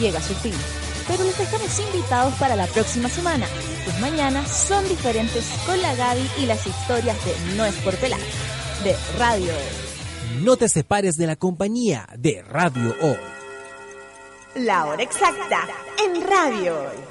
Llega a su fin. Pero les dejamos invitados para la próxima semana. Tus mañanas son diferentes con la Gaby y las historias de No es por pelar, de Radio. No te separes de la compañía de Radio Hoy. La hora exacta en Radio Hoy.